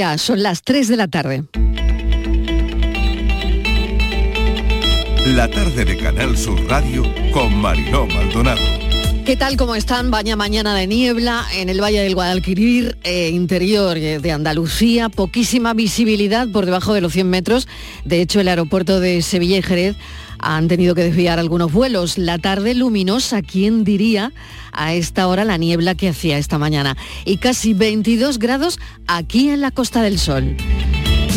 Ya son las 3 de la tarde. La tarde de Canal Sur Radio con Mariló Maldonado. ¿Qué tal? ¿Cómo están? Baña mañana de niebla en el Valle del Guadalquivir, eh, interior de Andalucía, poquísima visibilidad por debajo de los 100 metros. De hecho, el aeropuerto de Sevilla y Jerez han tenido que desviar algunos vuelos. La tarde luminosa, ¿quién diría a esta hora la niebla que hacía esta mañana? Y casi 22 grados aquí en la Costa del Sol.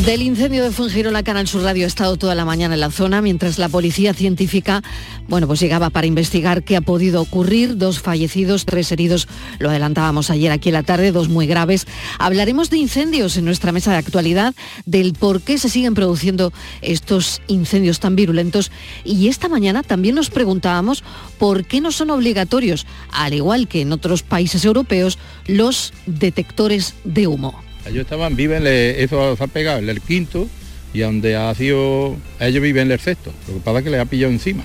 Del incendio de Fuengirola, Canal Sur Radio ha estado toda la mañana en la zona, mientras la policía científica, bueno, pues llegaba para investigar qué ha podido ocurrir. Dos fallecidos, tres heridos, lo adelantábamos ayer aquí en la tarde, dos muy graves. Hablaremos de incendios en nuestra mesa de actualidad, del por qué se siguen produciendo estos incendios tan virulentos. Y esta mañana también nos preguntábamos por qué no son obligatorios, al igual que en otros países europeos, los detectores de humo. Ellos estaban, viven, eso se ha pegado en el quinto y donde ha sido, ellos viven en el sexto. Lo que pasa es que les ha pillado encima.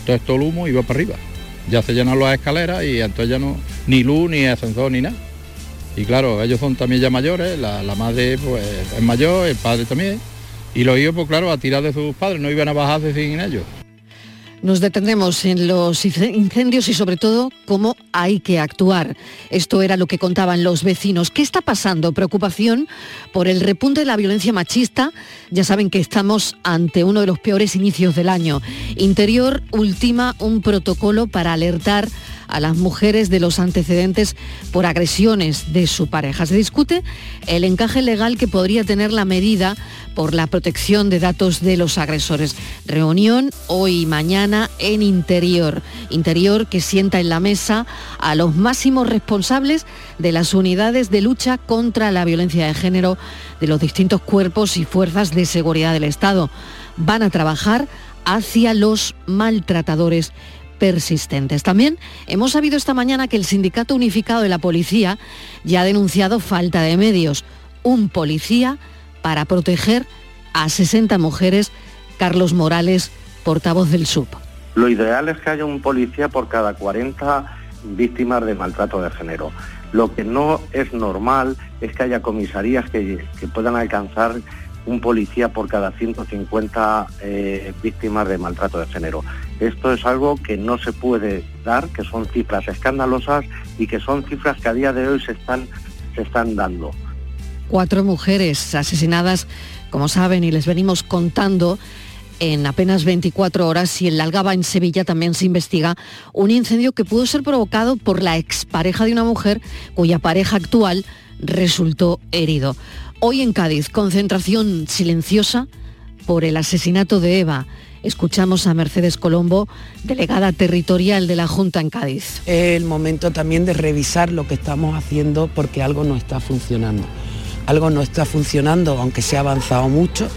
Entonces todo el humo iba para arriba. Ya se llenan las escaleras y entonces ya no, ni luz, ni ascensor, ni nada. Y claro, ellos son también ya mayores, la, madre pues, es mayor, el padre también. Y los hijos, pues claro, a tirar de sus padres, no iban a bajarse sin ellos. Nos detendremos en los incendios y sobre todo cómo hay que actuar. Esto era lo que contaban los vecinos. ¿Qué está pasando? Preocupación por el repunte de la violencia machista. Ya saben que estamos ante uno de los peores inicios del año. Interior ultima un protocolo para alertar a las mujeres de los antecedentes por agresiones de su pareja. Se discute el encaje legal que podría tener la medida por la protección de datos de los agresores. Reunión hoy y mañana en Interior. Interior que sienta en la mesa a los máximos responsables de las unidades de lucha contra la violencia de género de los distintos cuerpos y fuerzas de seguridad del Estado. Van a trabajar hacia los maltratadores persistentes. También hemos sabido esta mañana que el Sindicato Unificado de la Policía ya ha denunciado falta de medios. Un policía para proteger a 60 mujeres. Carlos Morales, portavoz del SUB. Lo ideal es que haya un policía por cada 40 víctimas de maltrato de género. Lo que no es normal es que haya comisarías que, puedan alcanzar un policía por cada 150 eh, víctimas de maltrato de género. Esto es algo que no se puede dar, que son cifras escandalosas y que son cifras que a día de hoy se están, se están dando. Cuatro mujeres asesinadas, como saben, y les venimos contando en apenas 24 horas y en la Algaba, en Sevilla, también se investiga un incendio que pudo ser provocado por la expareja de una mujer cuya pareja actual resultó herido. Hoy en Cádiz, concentración silenciosa por el asesinato de Eva. Escuchamos a Mercedes Colombo, delegada territorial de la Junta en Cádiz. Es el momento también de revisar lo que estamos haciendo porque algo no está funcionando. Algo no está funcionando, aunque se ha avanzado mucho,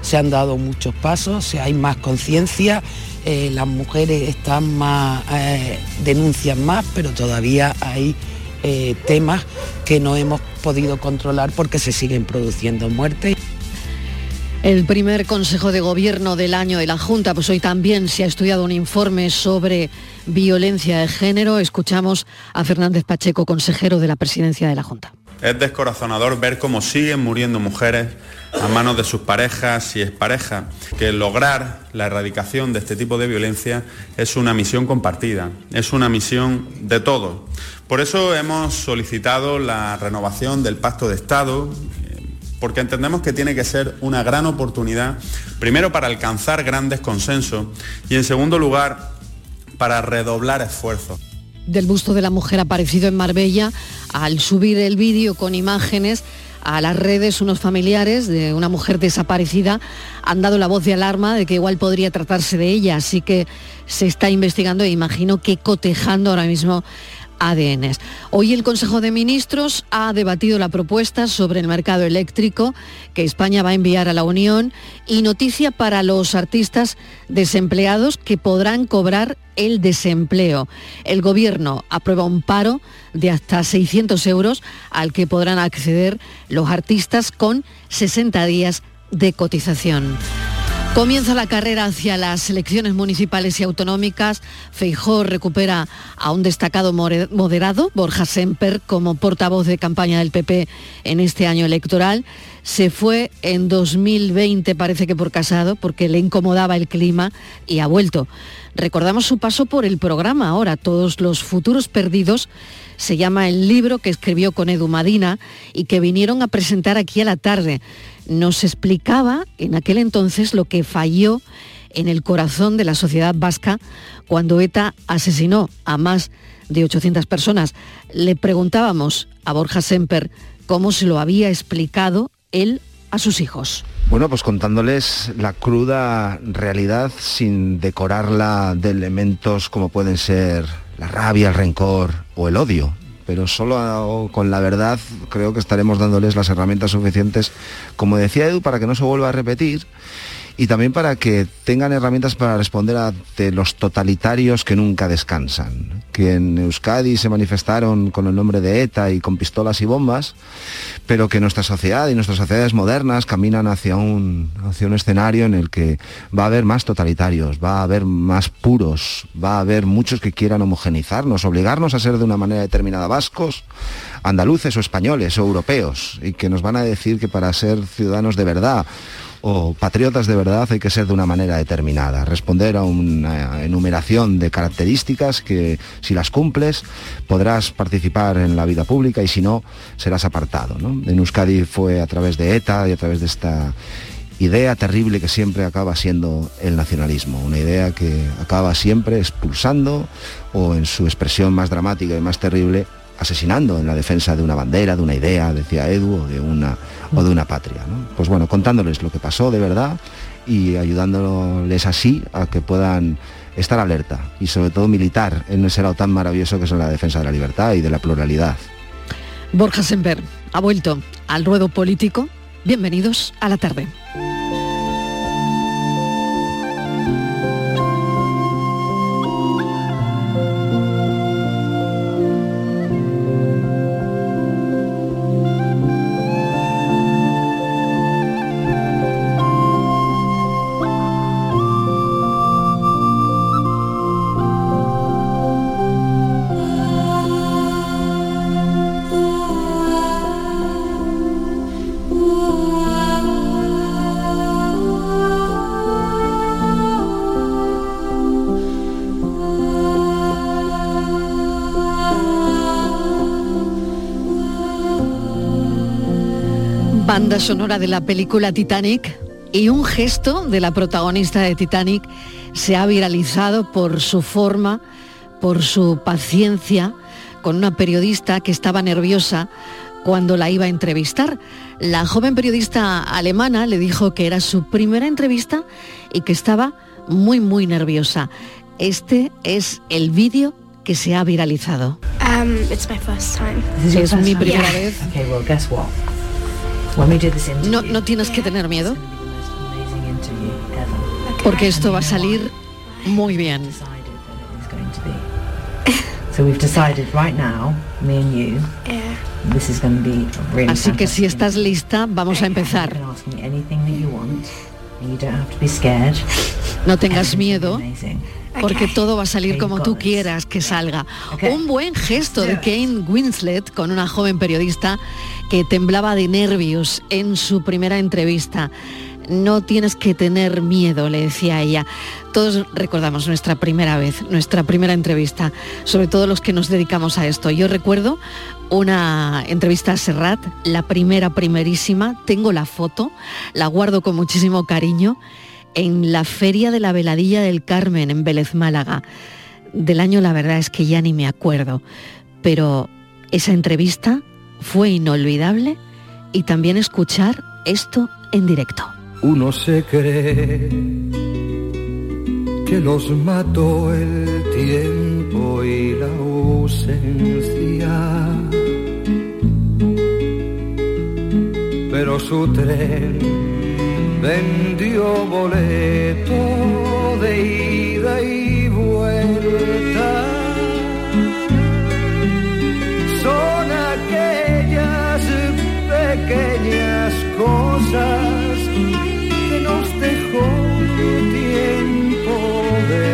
se han dado muchos pasos, hay más conciencia, eh, las mujeres están más, eh, denuncian más, pero todavía hay eh, temas que no hemos podido controlar porque se siguen produciendo muertes. El primer Consejo de Gobierno del año de la Junta, pues hoy también se ha estudiado un informe sobre violencia de género. Escuchamos a Fernández Pacheco, consejero de la presidencia de la Junta. Es descorazonador ver cómo siguen muriendo mujeres a manos de sus parejas y exparejas, que lograr la erradicación de este tipo de violencia es una misión compartida, es una misión de todos. Por eso hemos solicitado la renovación del Pacto de Estado porque entendemos que tiene que ser una gran oportunidad, primero para alcanzar grandes consensos y en segundo lugar para redoblar esfuerzos. Del busto de la mujer aparecido en Marbella, al subir el vídeo con imágenes a las redes, unos familiares de una mujer desaparecida han dado la voz de alarma de que igual podría tratarse de ella, así que se está investigando e imagino que cotejando ahora mismo Hoy el Consejo de Ministros ha debatido la propuesta sobre el mercado eléctrico que España va a enviar a la Unión y noticia para los artistas desempleados que podrán cobrar el desempleo. El Gobierno aprueba un paro de hasta 600 euros al que podrán acceder los artistas con 60 días de cotización. Comienza la carrera hacia las elecciones municipales y autonómicas. Feijó recupera a un destacado moderado, Borja Semper, como portavoz de campaña del PP en este año electoral. Se fue en 2020, parece que por casado, porque le incomodaba el clima y ha vuelto. Recordamos su paso por el programa ahora, Todos los futuros perdidos. Se llama el libro que escribió con Edu Madina y que vinieron a presentar aquí a la tarde nos explicaba en aquel entonces lo que falló en el corazón de la sociedad vasca cuando ETA asesinó a más de 800 personas. Le preguntábamos a Borja Semper cómo se lo había explicado él a sus hijos. Bueno, pues contándoles la cruda realidad sin decorarla de elementos como pueden ser la rabia, el rencor o el odio. Pero solo con la verdad creo que estaremos dándoles las herramientas suficientes, como decía Edu, para que no se vuelva a repetir y también para que tengan herramientas para responder ante los totalitarios que nunca descansan, que en Euskadi se manifestaron con el nombre de ETA y con pistolas y bombas, pero que nuestra sociedad y nuestras sociedades modernas caminan hacia un, hacia un escenario en el que va a haber más totalitarios, va a haber más puros, va a haber muchos que quieran homogenizarnos, obligarnos a ser de una manera determinada vascos, andaluces o españoles o europeos, y que nos van a decir que para ser ciudadanos de verdad o patriotas de verdad hay que ser de una manera determinada, responder a una enumeración de características que si las cumples podrás participar en la vida pública y si no serás apartado. En Euskadi fue a través de ETA y a través de esta idea terrible que siempre acaba siendo el nacionalismo, una idea que acaba siempre expulsando o en su expresión más dramática y más terrible asesinando en la defensa de una bandera, de una idea, decía Edu, de una, o de una patria. Pues bueno, contándoles lo que pasó de verdad y ayudándoles así a que puedan estar alerta y sobre todo militar en ese lado tan maravilloso que es la defensa de la libertad y de la pluralidad. Borja Semper ha vuelto al ruedo político. Bienvenidos a la tarde. Banda sonora de la película Titanic y un gesto de la protagonista de Titanic se ha viralizado por su forma, por su paciencia con una periodista que estaba nerviosa cuando la iba a entrevistar. La joven periodista alemana le dijo que era su primera entrevista y que estaba muy, muy nerviosa. Este es el vídeo que se ha viralizado. Um, es mi primera vez. No, no tienes que tener miedo. Porque esto va a salir muy bien. Así que si estás lista, vamos a empezar. No tengas miedo porque todo va a salir como tú quieras que salga. Un buen gesto de Kane Winslet con una joven periodista que temblaba de nervios en su primera entrevista. No tienes que tener miedo, le decía ella. Todos recordamos nuestra primera vez, nuestra primera entrevista, sobre todo los que nos dedicamos a esto. Yo recuerdo una entrevista a Serrat, la primera, primerísima, tengo la foto, la guardo con muchísimo cariño en la Feria de la Veladilla del Carmen en Vélez Málaga. Del año la verdad es que ya ni me acuerdo, pero esa entrevista fue inolvidable y también escuchar esto en directo. Uno se cree que los mató el tiempo y la ausencia, pero su tren vendió boleto de ida y vuelta. Son aquellas pequeñas cosas que nos dejó tiempo de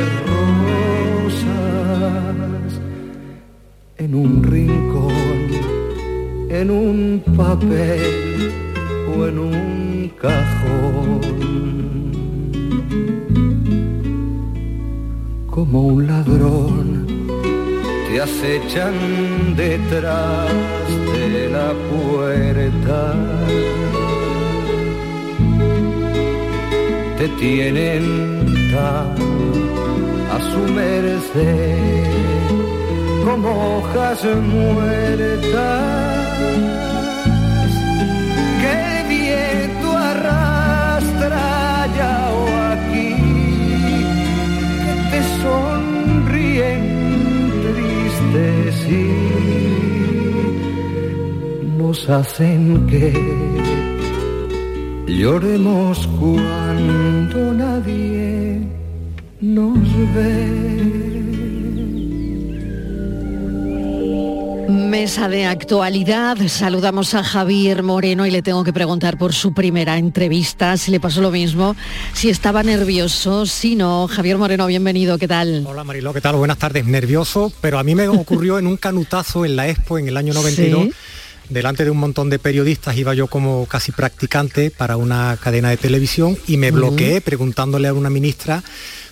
rosas en un rincón, en un papel o en un Como un ladrón te acechan detrás de la puerta. Te tienen tan a su merced como hojas muertas nos hacen que lloremos cuando nadie nos ve. Mesa de actualidad. Saludamos a Javier Moreno y le tengo que preguntar por su primera entrevista, si le pasó lo mismo, si estaba nervioso, si no. Javier Moreno, bienvenido, ¿qué tal? Hola Mariló, ¿qué tal? Buenas tardes. Nervioso, pero a mí me ocurrió en un canutazo en la Expo en el año 92. Sí. Delante de un montón de periodistas iba yo como casi practicante para una cadena de televisión y me bloqueé preguntándole a una ministra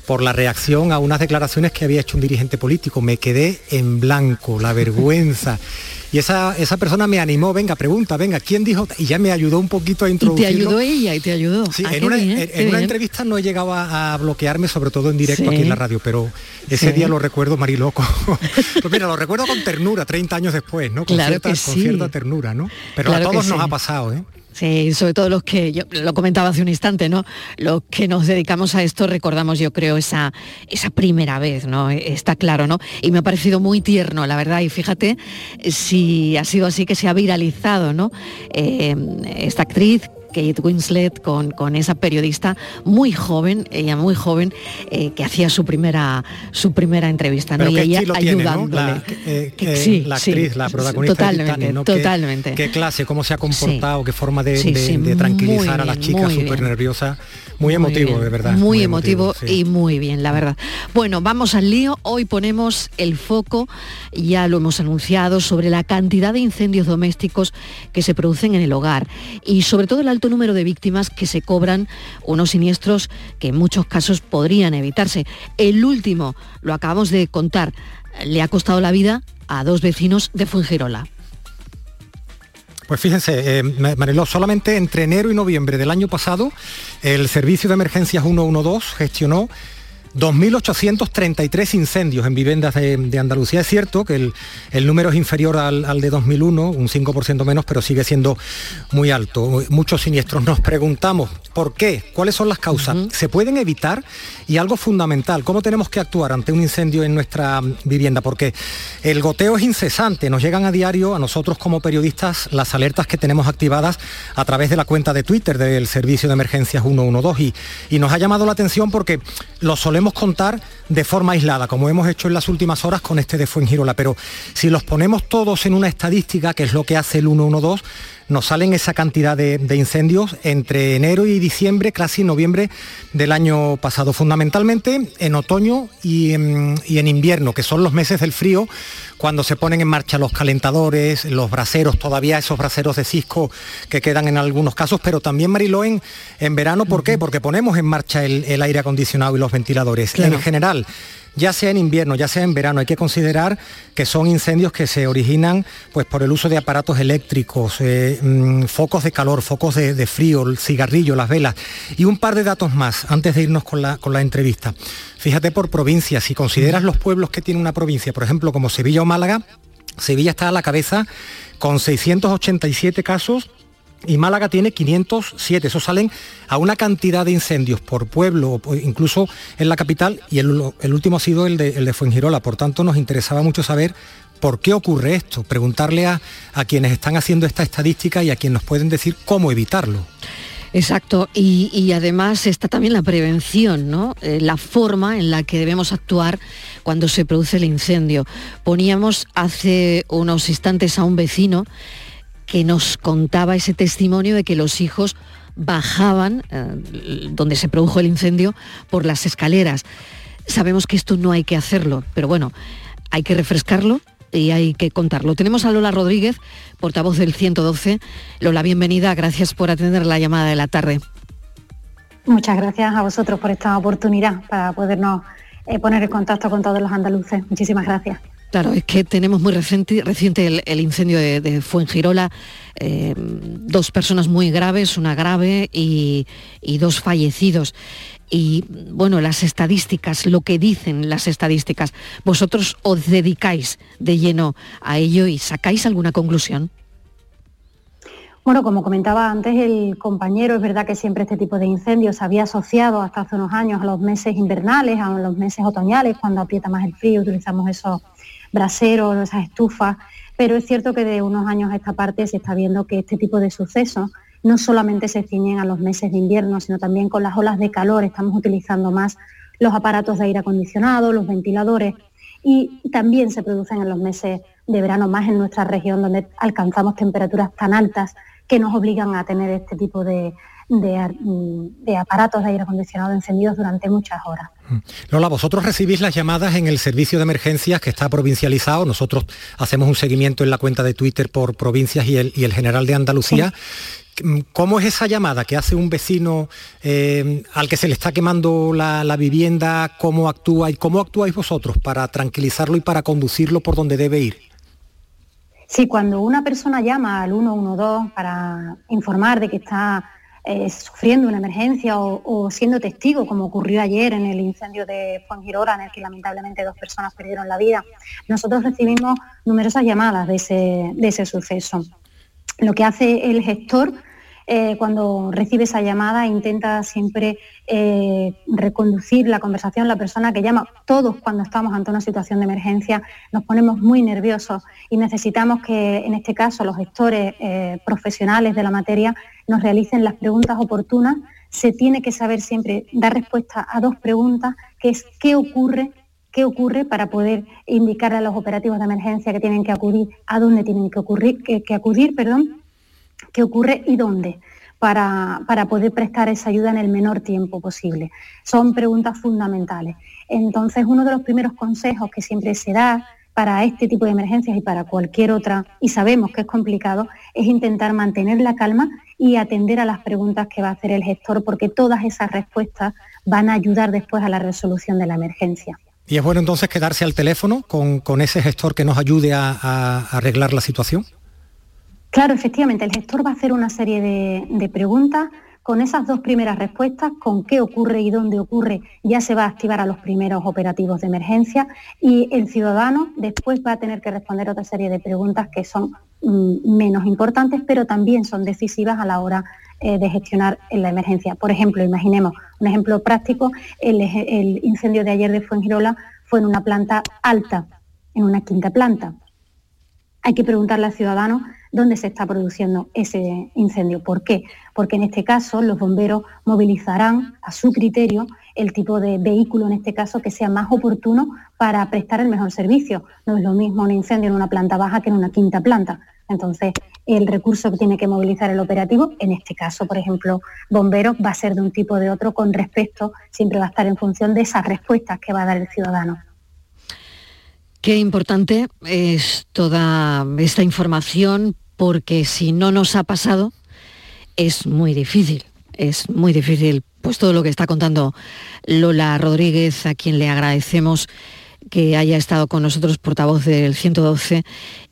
por la reacción a unas declaraciones que había hecho un dirigente político. Me quedé en blanco, la vergüenza. Y esa, esa persona me animó, venga, pregunta, venga, ¿quién dijo? Y ya me ayudó un poquito a Y introducirlo. te ayudó ella y te ayudó. Sí, Ah, en una, bien, en- qué en una bien. entrevista no he llegado a, a bloquearme, sobre todo en directo Sí. aquí en la radio, pero ese Sí. día lo recuerdo, Mariloco. pues mira, lo recuerdo con ternura, 30 años después, ¿no? Con, Claro cierta, que con cierta ternura, ¿no? Pero Claro a todos nos ha pasado, ¿eh? Sí, sobre todo los que, yo lo comentaba hace un instante, ¿no? Los que nos dedicamos a esto recordamos, yo creo, esa, esa primera vez, ¿no? Está claro, ¿no? Y me ha parecido muy tierno, la verdad. Y fíjate si ha sido así que se ha viralizado, ¿no? Eh, esta actriz Kate Winslet con, con esa periodista muy joven, ella muy joven, eh, que hacía su primera, su primera entrevista, ¿no? Pero y qué ella tiene, ¿no? ayudándole. La, eh, Que- sí, la sí, actriz, la sí, protagonista de totalmente, Titanic, ¿no? Qué- totalmente. Qué, clase, cómo se ha comportado, qué forma de, Sí, de- sí, de tranquilizar a las chicas súper nerviosas. Muy emotivo, de verdad. Muy, emotivo, sí. y muy bien, la verdad. Bueno, vamos al lío. Hoy ponemos el foco, ya lo hemos anunciado, sobre la cantidad de incendios domésticos que se producen en el hogar y sobre todo el alto número de víctimas que se cobran unos siniestros que en muchos casos podrían evitarse. El último, lo acabamos de contar, le ha costado la vida a dos vecinos de Fuengirola. Pues fíjense, eh, Ma- Mariló, solamente entre enero y noviembre del año pasado, el Servicio de Emergencias 112 gestionó 2.833 incendios en viviendas de, de Andalucía. Es cierto que el, el número es inferior al, al de 2001, un 5% menos, pero sigue siendo muy alto. Muchos siniestros. Nos preguntamos, ¿por qué? ¿Cuáles son las causas? ¿Se pueden evitar? Y algo fundamental, ¿cómo tenemos que actuar ante un incendio en nuestra vivienda? Porque el goteo es incesante, nos llegan a diario a nosotros como periodistas las alertas que tenemos activadas a través de la cuenta de Twitter del Servicio de Emergencias 112 y, y nos ha llamado la atención porque lo solemos contar de forma aislada, como hemos hecho en las últimas horas con este de Fuengirola, pero si los ponemos todos en una estadística, que es lo que hace el 112, nos salen esa cantidad de, de incendios entre enero y diciembre, casi noviembre del año pasado, fundamentalmente en otoño y en, y en invierno, que son los meses del frío, cuando se ponen en marcha los calentadores, los braseros, todavía esos braseros de cisco que quedan en algunos casos, pero también Mariló en, en verano, ¿por qué? Porque ponemos en marcha el, el aire acondicionado y los ventiladores. Claro. En general, ya sea en invierno, ya sea en verano, hay que considerar que son incendios que se originan pues, por el uso de aparatos eléctricos, eh, mm, focos de calor, focos de, frío, el cigarrillo, las velas. Y un par de datos más antes de irnos con la, con la entrevista. Fíjate por provincias, si consideras los pueblos que tiene una provincia, por ejemplo, como Sevilla o Málaga, Sevilla está a la cabeza con 687 casos y Málaga tiene 507. Eso salen a una cantidad de incendios por pueblo, incluso en la capital, y el, último ha sido el de, el Fuengirola. Por tanto, nos interesaba mucho saber por qué ocurre esto, preguntarle a, a quienes están haciendo esta estadística y a quienes nos pueden decir cómo evitarlo. Exacto, y, y además está también la prevención, ¿no? Eh, la forma en la que debemos actuar cuando se produce el incendio. Poníamos hace unos instantes a un vecino que nos contaba ese testimonio de que los hijos bajaban eh, donde se produjo el incendio por las escaleras. Sabemos que esto no hay que hacerlo, pero bueno, hay que refrescarlo y hay que contarlo. Tenemos a Lola Rodríguez, portavoz del 112. Lola, bienvenida, gracias por atender la llamada de la tarde. Muchas gracias a vosotros por esta oportunidad para podernos eh, poner en contacto con todos los andaluces. Muchísimas gracias. Claro, es que tenemos muy reciente, el, incendio de, Fuengirola, eh, dos personas muy graves, una grave y, dos fallecidos. Y bueno, las estadísticas, lo que dicen las estadísticas, vosotros os dedicáis de lleno a ello y sacáis alguna conclusión. Bueno, como comentaba antes el compañero, es verdad que siempre este tipo de incendios se había asociado hasta hace unos años a los meses invernales, a los meses otoñales, cuando aprieta más el frío, utilizamos esos braseros, esas estufas, pero es cierto que de unos años a esta parte se está viendo que este tipo de sucesos no solamente se ciñen a los meses de invierno, sino también con las olas de calor estamos utilizando más los aparatos de aire acondicionado, los ventiladores y también se producen en los meses de verano más en nuestra región donde alcanzamos temperaturas tan altas que nos obligan a tener este tipo de, de, aparatos de aire acondicionado encendidos durante muchas horas. Mm. Lola, vosotros recibís las llamadas en el servicio de emergencias que está provincializado. Nosotros hacemos un seguimiento en la cuenta de Twitter por provincias y el, general de Andalucía. Mm, ¿Cómo es esa llamada que hace un vecino eh, al que se le está quemando la, la, vivienda? ¿Cómo actúa y cómo actuáis vosotros para tranquilizarlo y para conducirlo por donde debe ir? Sí, cuando una persona llama al 112 para informar de que está eh, sufriendo una emergencia o, siendo testigo, como ocurrió ayer en el incendio de Fuengirola, en el que lamentablemente dos personas perdieron la vida, nosotros recibimos numerosas llamadas de ese, de ese suceso. Lo que hace el gestor eh, cuando recibe esa llamada intenta siempre eh, reconducir la conversación, la persona que llama. Todos cuando estamos ante una situación de emergencia nos ponemos muy nerviosos y necesitamos que en este caso los gestores eh, profesionales de la materia nos realicen las preguntas oportunas. Se tiene que saber siempre dar respuesta a dos preguntas, que es qué ocurre qué ocurre para poder indicar a los operativos de emergencia que tienen que acudir, a dónde tienen que, ocurrir, que acudir, perdón, qué ocurre y dónde. Para, poder prestar esa ayuda en el menor tiempo posible. Son preguntas fundamentales. Entonces, uno de los primeros consejos que siempre se da para este tipo de emergencias y para cualquier otra, y sabemos que es complicado, es intentar mantener la calma y atender a las preguntas que va a hacer el gestor, porque todas esas respuestas van a ayudar después a la resolución de la emergencia. ¿Y es bueno entonces quedarse al teléfono con, ese gestor que nos ayude a arreglar la situación? Claro, efectivamente, el gestor va a hacer una serie de, preguntas. Con esas dos primeras respuestas, con qué ocurre y dónde ocurre, ya se va a activar a los primeros operativos de emergencia y el ciudadano después va a tener que responder otra serie de preguntas que son mm, menos importantes, pero también son decisivas a la hora eh, de gestionar la emergencia. Por ejemplo, imaginemos un ejemplo práctico, el, el incendio de ayer de Fuengirola fue en una planta alta, en una quinta planta. Hay que preguntarle al ciudadano dónde se está produciendo ese incendio. ¿Por qué? Porque en este caso los bomberos movilizarán a su criterio el tipo de vehículo, en este caso, que sea más oportuno para prestar el mejor servicio. No es lo mismo un incendio en una planta baja que en una quinta planta. Entonces, el recurso que tiene que movilizar el operativo, en este caso, por ejemplo, bomberos, va a ser de un tipo o de otro con respecto, siempre va a estar en función de esas respuestas que va a dar el ciudadano. Qué importante es toda esta información porque si no nos ha pasado es muy difícil, es muy difícil. Pues todo lo que está contando Lola Rodríguez, a quien le agradecemos que haya estado con nosotros portavoz del 112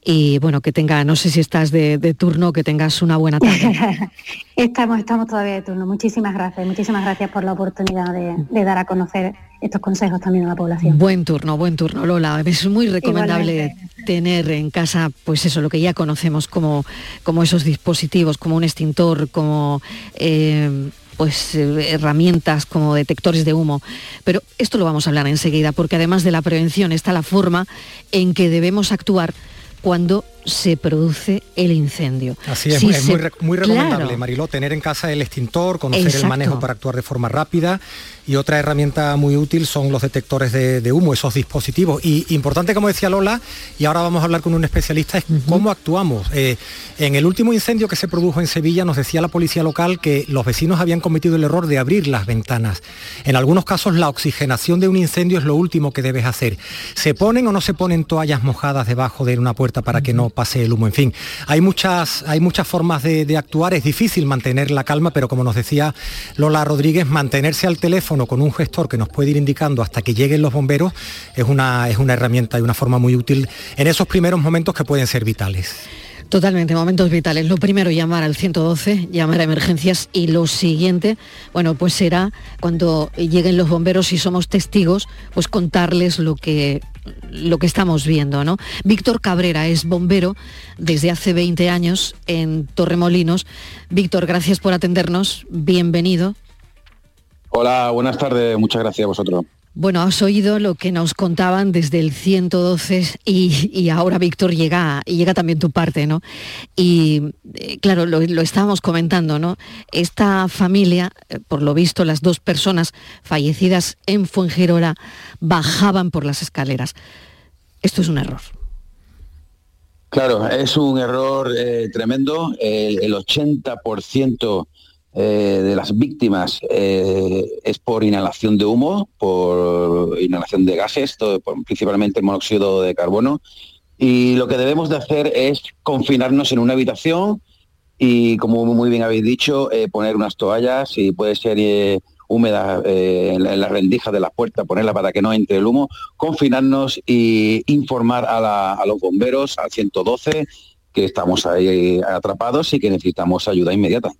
y bueno, que tenga, no sé si estás de, turno, que tengas una buena tarde. estamos, estamos todavía de turno. Muchísimas gracias, muchísimas gracias por la oportunidad de, dar a conocer estos consejos también a la población. Buen turno, buen turno, Lola. Es muy recomendable tener en casa, pues eso, lo que ya conocemos como, como esos dispositivos, como un extintor, como eh, pues eh, herramientas como detectores de humo. Pero esto lo vamos a hablar enseguida, porque además de la prevención está la forma en que debemos actuar cuando se produce el incendio. Así es, es muy, recomendable, Mariló, tener en casa el extintor, conocer el manejo para actuar de forma rápida y otra herramienta muy útil son los detectores de, humo, esos dispositivos. Y importante, como decía Lola, y ahora vamos a hablar con un especialista, es cómo actuamos. Eh, en el último incendio que se produjo en Sevilla nos decía la policía local que los vecinos habían cometido el error de abrir las ventanas. En algunos casos la oxigenación de un incendio es lo último que debes hacer. ¿Se ponen o no se ponen toallas mojadas debajo de una puerta para que no pase el humo? En fin, hay muchas, hay muchas formas de, actuar, es difícil mantener la calma, pero como nos decía Lola Rodríguez, mantenerse al teléfono con un gestor que nos puede ir indicando hasta que lleguen los bomberos es una, es una herramienta y una forma muy útil en esos primeros momentos que pueden ser vitales. Totalmente, momentos vitales. Lo primero, llamar al 112, llamar a emergencias y lo siguiente, bueno, pues será cuando lleguen los bomberos y somos testigos, pues contarles lo que lo que estamos viendo, ¿no? Víctor Cabrera es bombero desde hace 20 años en Torremolinos. Víctor, gracias por atendernos. Bienvenido. Hola, buenas tardes, muchas gracias a vosotros. Bueno, has oído lo que nos contaban desde el 112 y, ahora, Víctor, llega, llega también tu parte, ¿no? Y eh, claro, lo, estábamos comentando, ¿no? Esta familia, eh, por lo visto, las dos personas fallecidas en Fuengirola bajaban por las escaleras. Esto es un error. Claro, es un error eh, tremendo. el 80% eh, de las víctimas eh, es por inhalación de humo, por inhalación de gases, principalmente el monóxido de carbono. Y lo que debemos de hacer es confinarnos en una habitación y, como muy bien habéis dicho, eh, poner unas toallas, y puede ser húmedas en, las rendijas de la puerta, ponerla para que no entre el humo, confinarnos y informar a, a los bomberos, al 112, que estamos atrapados y que necesitamos ayuda inmediata.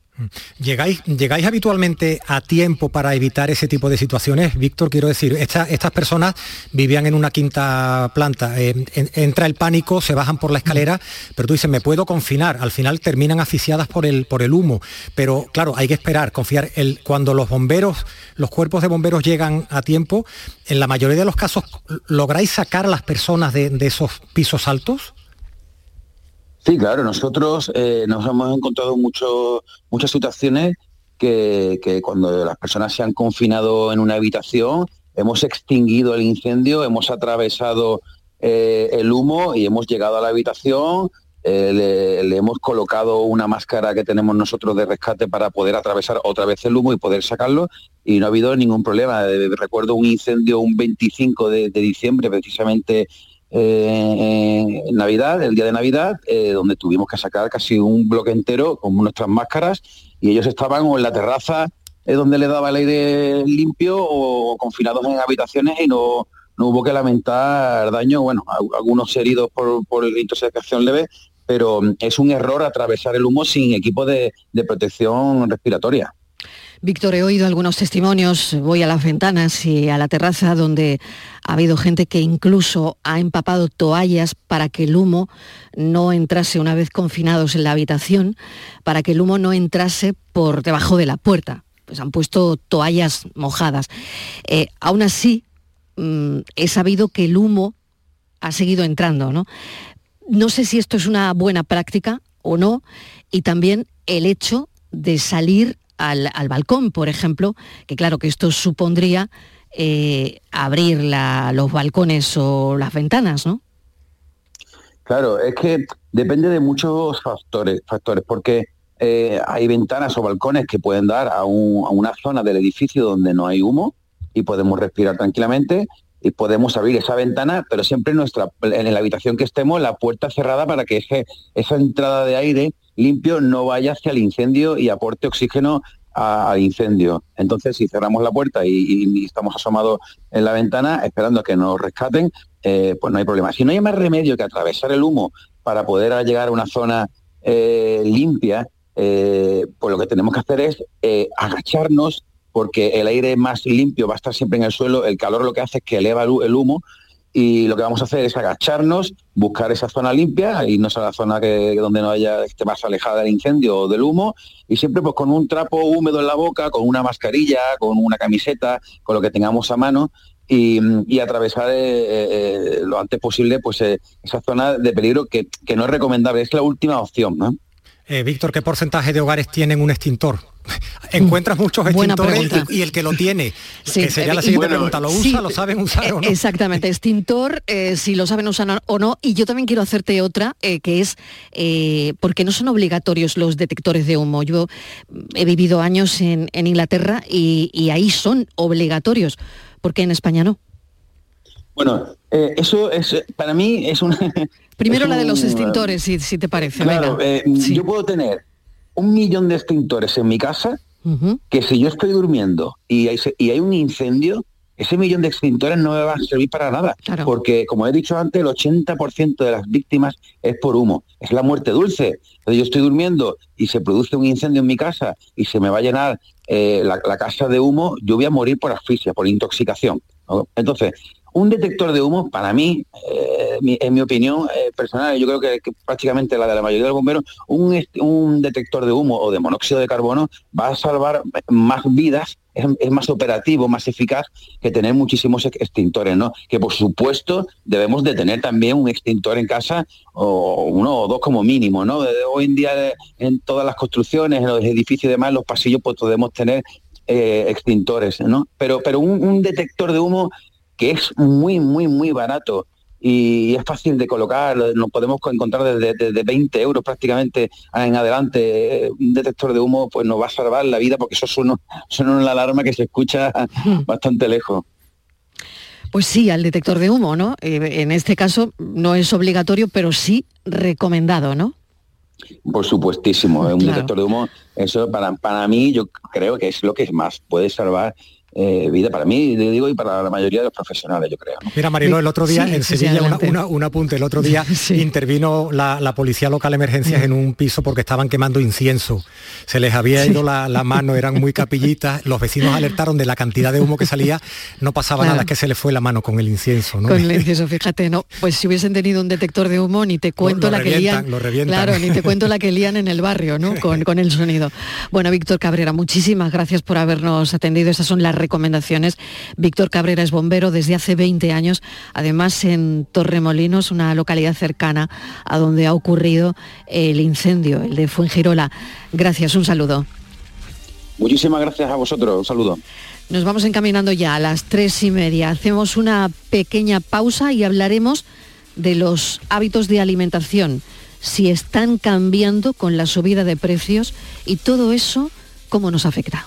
¿Llegáis, ¿Llegáis habitualmente a tiempo para evitar ese tipo de situaciones? Víctor, quiero decir, estas personas vivían en una quinta planta, eh, entra el pánico, se bajan por la escalera, pero tú dices, me puedo confinar, al final terminan asfixiadas por el, por el humo, pero claro, hay que esperar, confiar. El, cuando los bomberos, los cuerpos de bomberos llegan a tiempo, en la mayoría de los casos, ¿lográis sacar a las personas de esos pisos altos? Sí, claro, nosotros eh, nos hemos encontrado muchas situaciones que, cuando las personas se han confinado en una habitación, hemos extinguido el incendio, hemos atravesado eh, el humo y hemos llegado a la habitación, eh, le, hemos colocado una máscara que tenemos nosotros de rescate para poder atravesar otra vez el humo y poder sacarlo y no ha habido ningún problema. recuerdo un incendio un 25 de diciembre, precisamente eh, en Navidad, el día de Navidad, eh, donde tuvimos que sacar casi un bloque entero con nuestras máscaras y ellos estaban o en la terraza eh, donde le daba el aire limpio o confinados en habitaciones y no, no hubo que lamentar daño, bueno, algunos heridos por, por intoxicación leve, pero es un error atravesar el humo sin equipo de protección respiratoria. Víctor, he oído algunos testimonios, voy a las ventanas y a la terraza donde ha habido gente que incluso ha empapado toallas para que el humo no entrase una vez confinados en la habitación, para que el humo no entrase por debajo de la puerta. Pues han puesto toallas mojadas. Eh, aún así, mm, he sabido que el humo ha seguido entrando, ¿no? No sé si esto es una buena práctica o no, y también el hecho de salir al, balcón, por ejemplo, que claro que esto supondría eh, abrir los balcones o las ventanas, ¿no? Claro, es que depende de muchos factores, factores porque eh, hay ventanas o balcones que pueden dar a, una zona del edificio donde no hay humo y podemos respirar tranquilamente y podemos abrir esa ventana, pero siempre en, nuestra, en la habitación que estemos, la puerta cerrada para que esa entrada de aire limpio no vaya hacia el incendio y aporte oxígeno al incendio. Entonces, si cerramos la puerta y, estamos asomados en la ventana esperando a que nos rescaten, eh, pues no hay problema. Si no hay más remedio que atravesar el humo para poder llegar a una zona eh, limpia, eh, pues lo que tenemos que hacer es agacharnos porque el aire más limpio va a estar siempre en el suelo, el calor lo que hace es que eleva el humo y lo que vamos a hacer es agacharnos, buscar esa zona limpia, irnos a la zona que, donde no haya esté más alejada del incendio o del humo, y siempre pues con un trapo húmedo en la boca, con una mascarilla, con una camiseta, con lo que tengamos a mano, y, atravesar eh, eh, lo antes posible pues eh, esa zona de peligro que, que no es recomendable, es la última opción. ¿no? Eh, Víctor, ¿qué porcentaje de hogares tienen un extintor? Encuentras muchos extintores y, y el que lo tiene, Sí, que sería la siguiente pregunta, ¿lo usa, Sí, lo saben usar o no? eh, Exactamente, extintor, eh, si lo saben usar o no. Y yo también quiero hacerte otra, eh, que es, eh, porque no son obligatorios los detectores de humo? Yo he vivido años en, en Inglaterra y, y ahí son obligatorios, porque en España no. Bueno, eh, eso es para mí es una... Primero es la de los extintores, si, si te parece. Claro, eh, yo puedo tener un millón de extintores en mi casa que si yo estoy durmiendo y hay, y hay un incendio, ese millón de extintores no me va a servir para nada. Porque, como he dicho antes, el 80% de las víctimas es por humo. Es la muerte dulce. Entonces yo estoy durmiendo y se produce un incendio en mi casa y se me va a llenar eh, la, la casa de humo, yo voy a morir por asfixia, por intoxicación. ¿no? Entonces, un detector de humo, para mí, eh, en mi opinión eh, personal, yo creo que, prácticamente la de la mayoría de los bomberos, un, un detector de humo o de monóxido de carbono va a salvar más vidas, es, más operativo, más eficaz que tener muchísimos ex- extintores, ¿no? Que por supuesto debemos de tener también un extintor en casa o uno o dos como mínimo, ¿no? Hoy en día eh, en todas las construcciones, en los edificios y demás, los pasillos, pues podemos tener extintores, ¿no? Pero, pero un detector de humo que es muy, muy, muy barato y es fácil de colocar, nos podemos co- encontrar desde, desde 20 euros prácticamente en adelante. Un detector de humo pues nos va a salvar la vida porque eso suena, suena una alarma que se escucha bastante lejos. Pues sí, al detector de humo, ¿no? Eh, en este caso no es obligatorio, pero sí recomendado, ¿no? Por supuestísimo, un Claro. detector de humo, eso para, para mí yo creo que es lo que más puede salvar eh, vida para mí, le digo, y para la mayoría de los profesionales, yo creo. ¿no? Mira, Mariló, el otro día Sí, en sí, sí, Sevilla, una- una- un apunte, el otro día intervino la, la policía local de emergencias en un piso porque estaban quemando incienso. Se les había Sí. ido la, la mano, eran muy capillitas, los vecinos alertaron de la cantidad de humo que salía, no pasaba Claro. nada, es que se les fue la mano con el incienso, ¿no? Con el incienso, fíjate, no. Pues si hubiesen tenido un detector de humo, ni te cuento lo la que lían. lo. Claro, ni te cuento la que lían en el barrio, ¿no? Con, con el sonido. Bueno, Víctor Cabrera, muchísimas gracias por habernos atendido. Esas son las recomendaciones. Víctor Cabrera es bombero desde hace 20 años, además en Torremolinos, una localidad cercana a donde ha ocurrido el incendio, el de Fuengirola. Gracias, un saludo. Muchísimas gracias a vosotros, un saludo. Nos vamos encaminando ya a las tres y media. Hacemos una pequeña pausa y hablaremos de los hábitos de alimentación, si están cambiando con la subida de precios y todo eso, cómo nos afecta.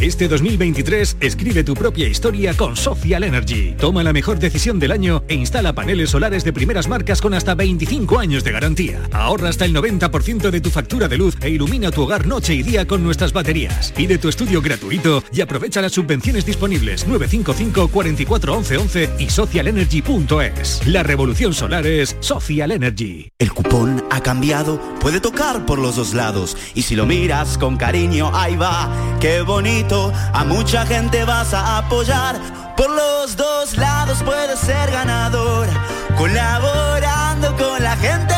Este 2023 escribe tu propia historia con Social Energy. Toma la mejor decisión del año e instala paneles solares de primeras marcas con hasta 25 años de garantía. Ahorra hasta el 90% de tu factura de luz e ilumina tu hogar noche y día con nuestras baterías. Pide tu estudio gratuito y aprovecha las subvenciones disponibles 955 44 11 11 y socialenergy.es. La revolución solar es Social Energy. El cupón ha cambiado, puede tocar por los dos lados. Y si lo miras con cariño, ahí va, qué bonito. A mucha gente vas a apoyar. Por los dos lados puedes ser ganador. Colaborando con la gente,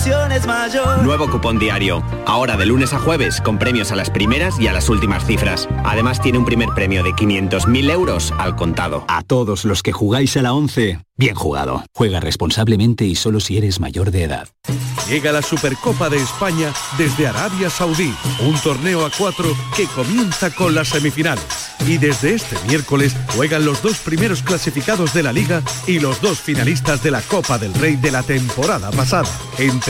la ilusión es mayor. Nuevo cupón diario. Ahora de lunes a jueves con premios a las primeras y a las últimas cifras. Además tiene un primer premio de 500.000 euros al contado. A todos los que jugáis a la 11, bien jugado. Juega responsablemente y solo si eres mayor de edad. Llega la Supercopa de España desde Arabia Saudí, un torneo a cuatro que comienza con las semifinales. Y desde este miércoles juegan los dos primeros clasificados de la liga y los dos finalistas de la Copa del Rey de la temporada pasada. Entre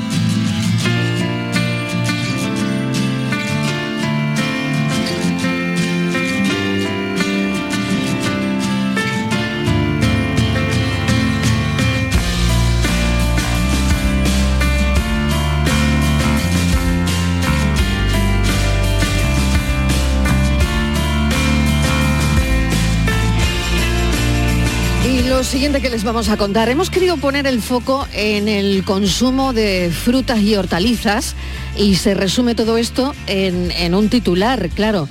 Siguiente que les vamos a contar. Hemos querido poner el foco en el consumo de frutas y hortalizas y se resume todo esto en, en un titular, claro,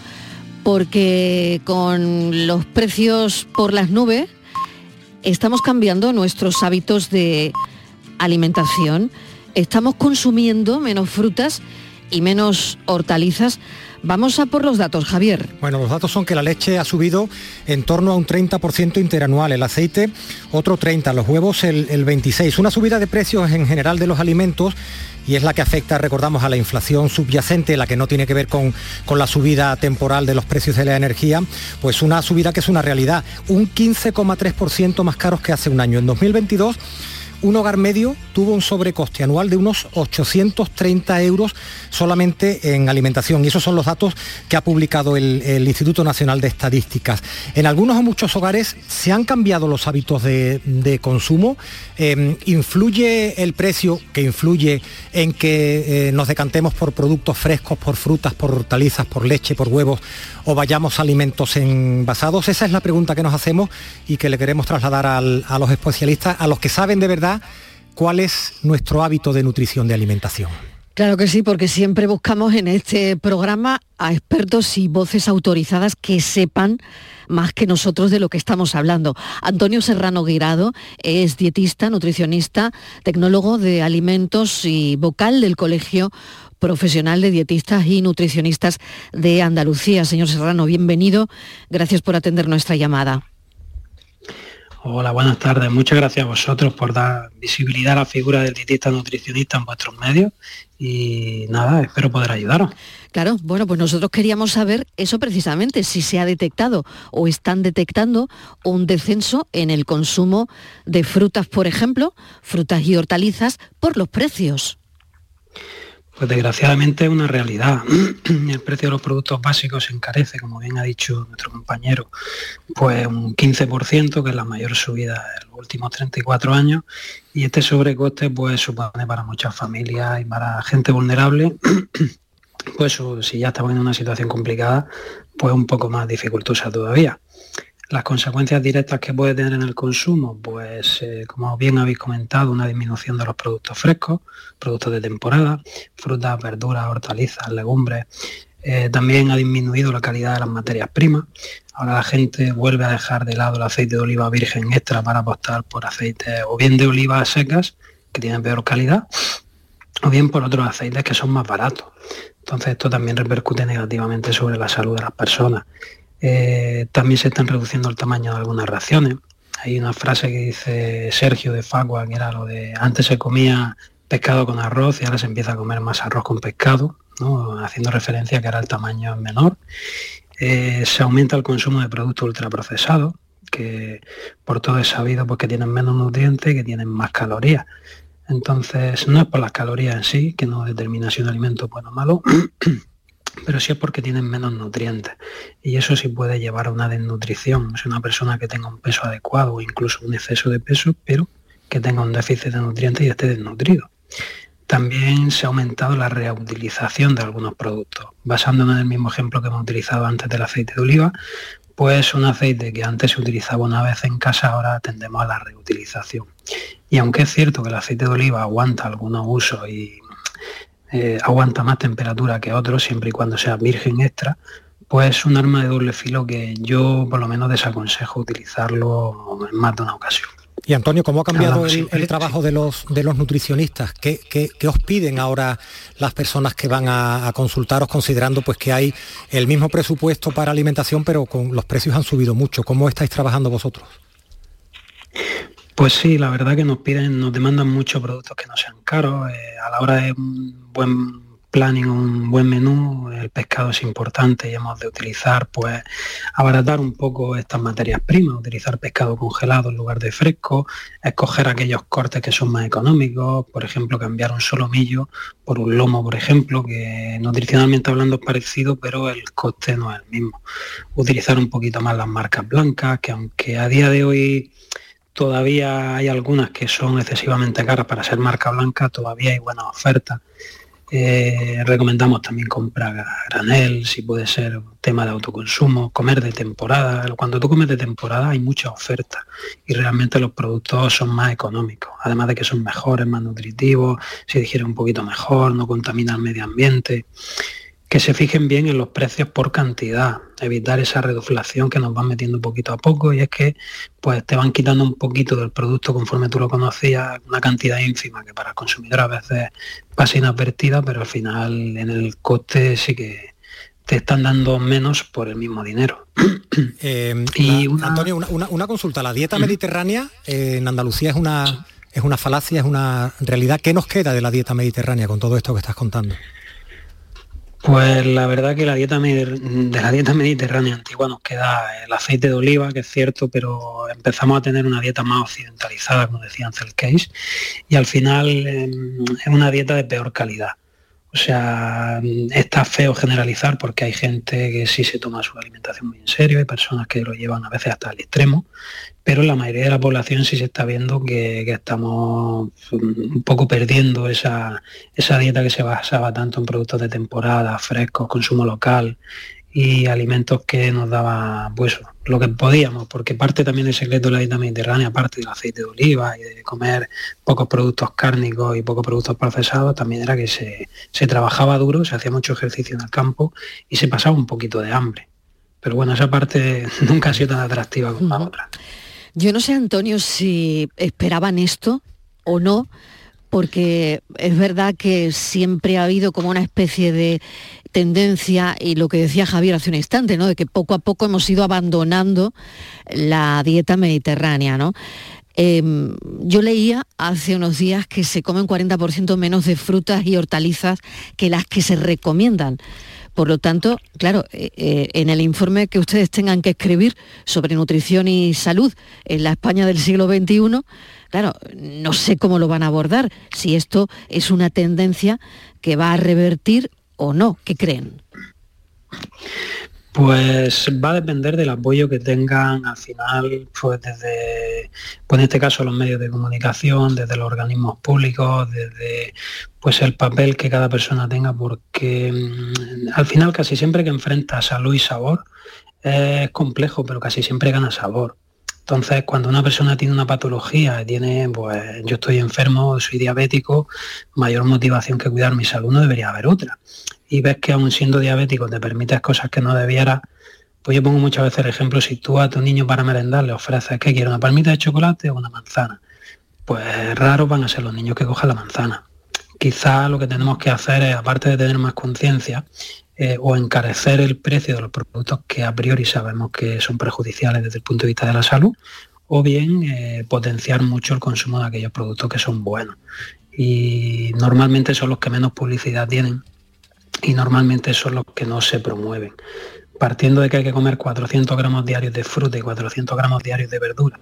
porque con los precios por las nubes estamos cambiando nuestros hábitos de alimentación, estamos consumiendo menos frutas y menos hortalizas Vamos a por los datos, Javier. Bueno, los datos son que la leche ha subido en torno a un 30% interanual, el aceite otro 30%, los huevos el, 26%. Una subida de precios en general de los alimentos y es la que afecta, recordamos, a la inflación subyacente, la que no tiene que ver con, con, la subida temporal de los precios de la energía, pues una subida que es una realidad, un 15,3% más caros que hace un año. En 2022 un hogar medio tuvo un sobrecoste anual de unos 830 euros solamente en alimentación. Y esos son los datos que ha publicado el, Instituto Nacional de Estadísticas. En algunos o muchos hogares se han cambiado los hábitos de, consumo. Em, ¿Influye el precio que influye en que eh, nos decantemos por productos frescos, por frutas, por hortalizas, por leche, por huevos o vayamos a alimentos envasados? Esa es la pregunta que nos hacemos y que le queremos trasladar a los especialistas, a los que saben de verdad cuál es nuestro hábito de nutrición de alimentación. Claro que sí, porque siempre buscamos en este programa a expertos y voces autorizadas que sepan más que nosotros de lo que estamos hablando. Antonio Serrano Guirado es dietista, nutricionista, tecnólogo de alimentos y vocal del Colegio Profesional de Dietistas y Nutricionistas de Andalucía. Señor Serrano, bienvenido. Gracias por atender nuestra llamada. Hola, buenas tardes. Muchas gracias a vosotros por dar visibilidad a la figura del dietista nutricionista en vuestros medios y nada, espero poder ayudaros. Claro, bueno, pues nosotros queríamos saber eso precisamente, si se ha detectado o están detectando un descenso en el consumo de frutas, por ejemplo, frutas y hortalizas, por los precios. Pues desgraciadamente es una realidad. El precio de los productos básicos se encarece, como bien ha dicho nuestro compañero, pues un 15%, que es la mayor subida de los últimos 34 años, y este sobrecoste pues supone para muchas familias y para gente vulnerable, pues si ya estamos en una situación complicada, pues un poco más dificultosa todavía. Las consecuencias directas que puede tener en el consumo, pues eh, como bien habéis comentado, una disminución de los productos frescos, productos de temporada, frutas, verduras, hortalizas, legumbres. Eh, también ha disminuido la calidad de las materias primas. Ahora la gente vuelve a dejar de lado el aceite de oliva virgen extra para apostar por aceites o bien de oliva secas, que tienen peor calidad, o bien por otros aceites que son más baratos. Entonces esto también repercute negativamente sobre la salud de las personas. Eh, también se están reduciendo el tamaño de algunas raciones. Hay una frase que dice Sergio de Fagua, que era lo de antes se comía pescado con arroz y ahora se empieza a comer más arroz con pescado, haciendo referencia a que era el tamaño menor. Eh, se aumenta el consumo de productos ultraprocesados, que por todo es sabido porque tienen menos nutrientes que tienen más calorías. Entonces, no es por las calorías en sí, que no determina si un alimento es bueno o malo, pero sí es porque tienen menos nutrientes. Y eso sí puede llevar a una desnutrición. Es una persona que tenga un peso adecuado o incluso un exceso de peso, pero que tenga un déficit de nutrientes y esté desnutrido. También se ha aumentado la reutilización de algunos productos. Basándonos en el mismo ejemplo que hemos utilizado antes del aceite de oliva, pues un aceite que antes se utilizaba una vez en casa, ahora tendemos a la reutilización. Y aunque es cierto que el aceite de oliva aguanta algunos usos y eh, aguanta más temperatura que otros, siempre y cuando sea virgen extra, pues es un arma de doble filo que yo por lo menos desaconsejo utilizarlo en más de una ocasión. Y Antonio, ¿cómo ha cambiado el, trabajo de los, de los nutricionistas? ¿Qué, os piden ahora las personas que van a, a, consultaros considerando pues que hay el mismo presupuesto para alimentación, pero con los precios han subido mucho? ¿Cómo estáis trabajando vosotros? Pues sí, la verdad que nos piden, nos demandan muchos productos que no sean caros. Eh, a la hora de un buen planning, un buen menú, el pescado es importante y hemos de utilizar, pues, abaratar un poco estas materias primas, utilizar pescado congelado en lugar de fresco, escoger aquellos cortes que son más económicos, por ejemplo, cambiar un solomillo por un lomo, por ejemplo, que nutricionalmente hablando es parecido, pero el coste no es el mismo. Utilizar un poquito más las marcas blancas, que aunque a día de hoy Todavía hay algunas que son excesivamente caras para ser marca blanca, todavía hay buenas ofertas. Eh, recomendamos también comprar granel, si puede ser tema de autoconsumo, comer de temporada. Cuando tú comes de temporada hay mucha oferta y realmente los productos son más económicos, además de que son mejores, más nutritivos, se digieren un poquito mejor, no contaminan el medio ambiente que se fijen bien en los precios por cantidad, evitar esa reduflación que nos van metiendo poquito a poco y es que pues te van quitando un poquito del producto conforme tú lo conocías, una cantidad ínfima que para el consumidor a veces pasa inadvertida, pero al final en el coste sí que te están dando menos por el mismo dinero. Eh, y Antonio, una, consulta, la dieta mediterránea eh, en Andalucía es una, es una falacia, es una realidad. ¿Qué nos queda de la dieta mediterránea con todo esto que estás contando? Pues la verdad que la dieta de la dieta mediterránea antigua nos queda el aceite de oliva, que es cierto, pero empezamos a tener una dieta más occidentalizada, como decía Ansel Case, y al final em, es una dieta de peor calidad. O sea, está feo generalizar porque hay gente que sí se toma su alimentación muy en serio, hay personas que lo llevan a veces hasta el extremo, pero la mayoría de la población sí se está viendo que, estamos un poco perdiendo esa, esa dieta que se basaba tanto en productos de temporada, frescos, consumo local, y alimentos que nos daba pues lo que podíamos, porque parte también del secreto de la dieta mediterránea, aparte del aceite de oliva y de comer pocos productos cárnicos y pocos productos procesados, también era que se, trabajaba duro, se hacía mucho ejercicio en el campo y se pasaba un poquito de hambre. Pero bueno, esa parte nunca ha sido tan atractiva como la otra. Yo no sé, Antonio, si esperaban esto o no, porque es verdad que siempre ha habido como una especie de tendencia y lo que decía Javier hace un instante, ¿no? De que poco a poco hemos ido abandonando la dieta mediterránea, ¿no? Em, yo leía hace unos días que se comen 40% menos de frutas y hortalizas que las que se recomiendan. Por lo tanto, claro, eh, eh, en el informe que ustedes tengan que escribir sobre nutrición y salud en la España del siglo XXI, claro, no sé cómo lo van a abordar, si esto es una tendencia que va a revertir o no? ¿Qué creen? Pues va a depender del apoyo que tengan al final, pues desde, pues en este caso los medios de comunicación, desde los organismos públicos, desde pues el papel que cada persona tenga, porque mm, al final casi siempre que enfrenta salud y sabor es complejo, pero casi siempre gana sabor. Entonces, cuando una persona tiene una patología, tiene, pues yo estoy enfermo, soy diabético, mayor motivación que cuidar mi salud no debería haber otra. Y ves que aún siendo diabético te permites cosas que no debiera, pues yo pongo muchas veces el ejemplo, si tú a tu niño para merendar le ofreces que quiere una palmita de chocolate o una manzana, pues raros van a ser los niños que cojan la manzana. Quizá lo que tenemos que hacer es, aparte de tener más conciencia, eh, o encarecer el precio de los productos que a priori sabemos que son perjudiciales desde el punto de vista de la salud, o bien eh, potenciar mucho el consumo de aquellos productos que son buenos. Y normalmente son los que menos publicidad tienen y normalmente son los que no se promueven. Partiendo de que hay que comer 400 gramos diarios de fruta y 400 gramos diarios de verdura,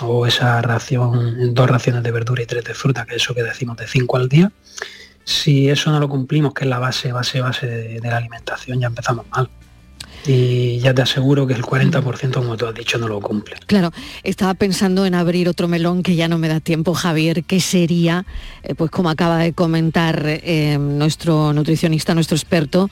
o esa ración, dos raciones de verdura y tres de fruta, que es eso que decimos de 5 al día, si eso no lo cumplimos, que es la base, base, base de, la alimentación, ya empezamos mal y ya te aseguro que el 40%, como tú has dicho, no lo cumple. Claro, estaba pensando en abrir otro melón que ya no me da tiempo, Javier, que sería, eh, pues como acaba de comentar eh, nuestro nutricionista, nuestro experto,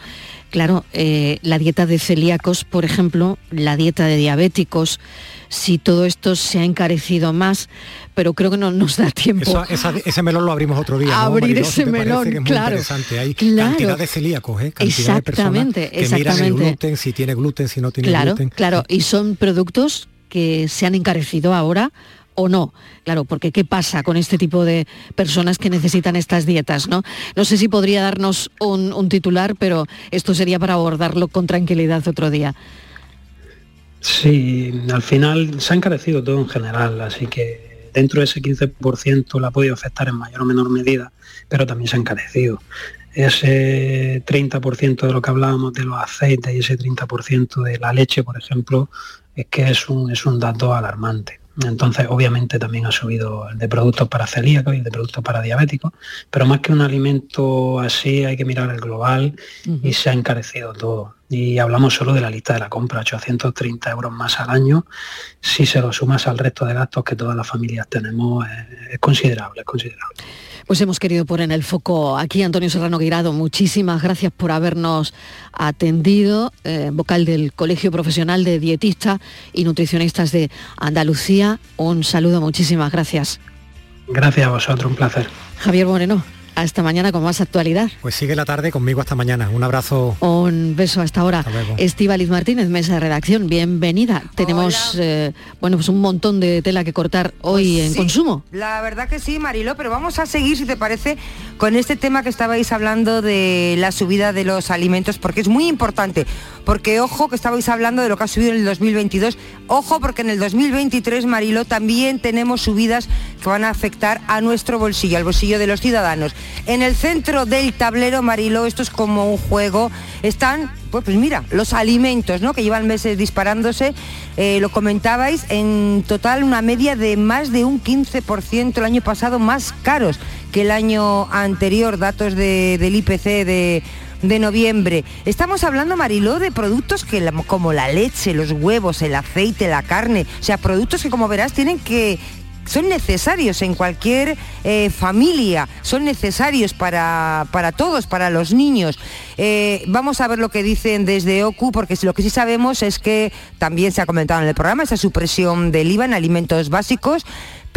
claro, eh, la dieta de celíacos, por ejemplo, la dieta de diabéticos, si todo esto se ha encarecido más, pero creo que no nos da tiempo. ese melón lo abrimos otro día. Abrir ese melón, claro. Interesante. Hay cantidad de celíacos, ¿eh? cantidad exactamente, de personas que exactamente. el gluten, si tiene gluten, si no tiene claro, gluten. Claro, y son productos que se han encarecido ahora o no. Claro, porque ¿qué pasa con este tipo de personas que necesitan estas dietas? No, no sé si podría darnos un, titular, pero esto sería para abordarlo con tranquilidad otro día. Sí, al final se ha encarecido todo en general, así que dentro de ese 15% la ha podido afectar en mayor o menor medida, pero también se ha encarecido. Ese 30% de lo que hablábamos de los aceites y ese 30% de la leche, por ejemplo, es que es un, es un dato alarmante. Entonces, obviamente también ha subido el de productos para celíacos y el de productos para diabéticos, pero más que un alimento así hay que mirar el global y se ha encarecido todo. Y hablamos solo de la lista de la compra, 830 euros más al año. Si se lo sumas al resto de gastos que todas las familias tenemos, es, considerable, es considerable. Pues hemos querido poner en el foco aquí Antonio Serrano Guirado. Muchísimas gracias por habernos atendido, eh, vocal del Colegio Profesional de Dietistas y Nutricionistas de Andalucía. Un saludo, muchísimas gracias. Gracias a vosotros, un placer. Javier Moreno. Hasta mañana con más actualidad. Pues sigue la tarde conmigo hasta mañana. Un abrazo. Un beso hasta ahora. Estíbaliz Martínez, mesa de redacción, bienvenida. Tenemos eh, bueno, pues un montón de tela que cortar hoy Pues en sí, consumo. La verdad que sí, Marilo, pero vamos a seguir, si te parece, con este tema que estabais hablando de la subida de los alimentos, porque es muy importante. Porque ojo que estabais hablando de lo que ha subido en el 2022. Ojo porque en el 2023, Marilo, también tenemos subidas que van a afectar a nuestro bolsillo, al bolsillo de los ciudadanos. En el centro del tablero, Marilo, esto es como un juego, están pues, pues mira, los alimentos, ¿no? Que llevan meses disparándose, eh, lo comentabais, en total una media de más de un 15% el año pasado más caros que el año anterior, datos de- del IPC de, de noviembre. Estamos hablando, Mariló, de productos que como la leche, los huevos, el aceite, la carne, o sea, productos que como verás tienen que son necesarios en cualquier eh, familia, son necesarios para, para todos, para los niños. Eh, vamos a ver lo que dicen desde OCU, porque lo que sí sabemos es que también se ha comentado en el programa esa supresión del IVA en alimentos básicos,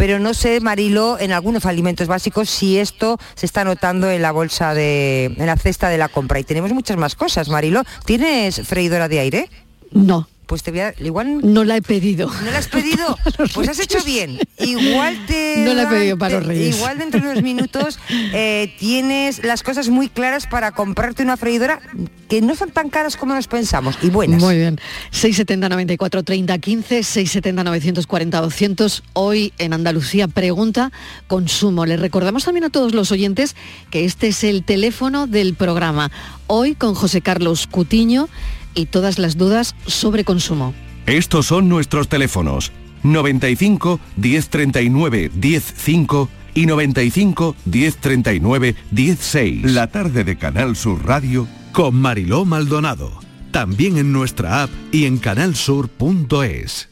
pero no sé, Marilo, en algunos alimentos básicos si esto se está notando en la bolsa de, en la cesta de la compra. Y tenemos muchas más cosas, Marilo. ¿Tienes freidora de aire? No. Pues te voy a, igual No la he pedido. ¿No la has pedido? Pues has hecho bien. Igual te. No la he pedido para los Reyes. Igual dentro de unos minutos eh, tienes las cosas muy claras para comprarte una freidora que no son tan caras como nos pensamos y buenas. Muy bien. 670 94 30 15, 670 940 200. Hoy en Andalucía pregunta consumo. Les recordamos también a todos los oyentes que este es el teléfono del programa. Hoy con José Carlos Cutiño y todas las dudas sobre consumo. Estos son nuestros teléfonos 95 1039 105 y 95 1039 16. La tarde de Canal Sur Radio con Mariló Maldonado. También en nuestra app y en canalsur.es.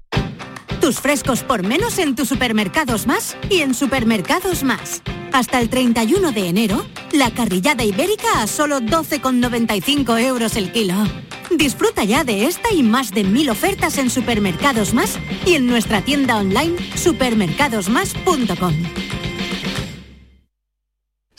Tus frescos por menos en tus supermercados más y en supermercados más. Hasta el 31 de enero, la carrillada ibérica a solo 12,95 euros el kilo. Disfruta ya de esta y más de mil ofertas en supermercados más y en nuestra tienda online supermercadosmás.com.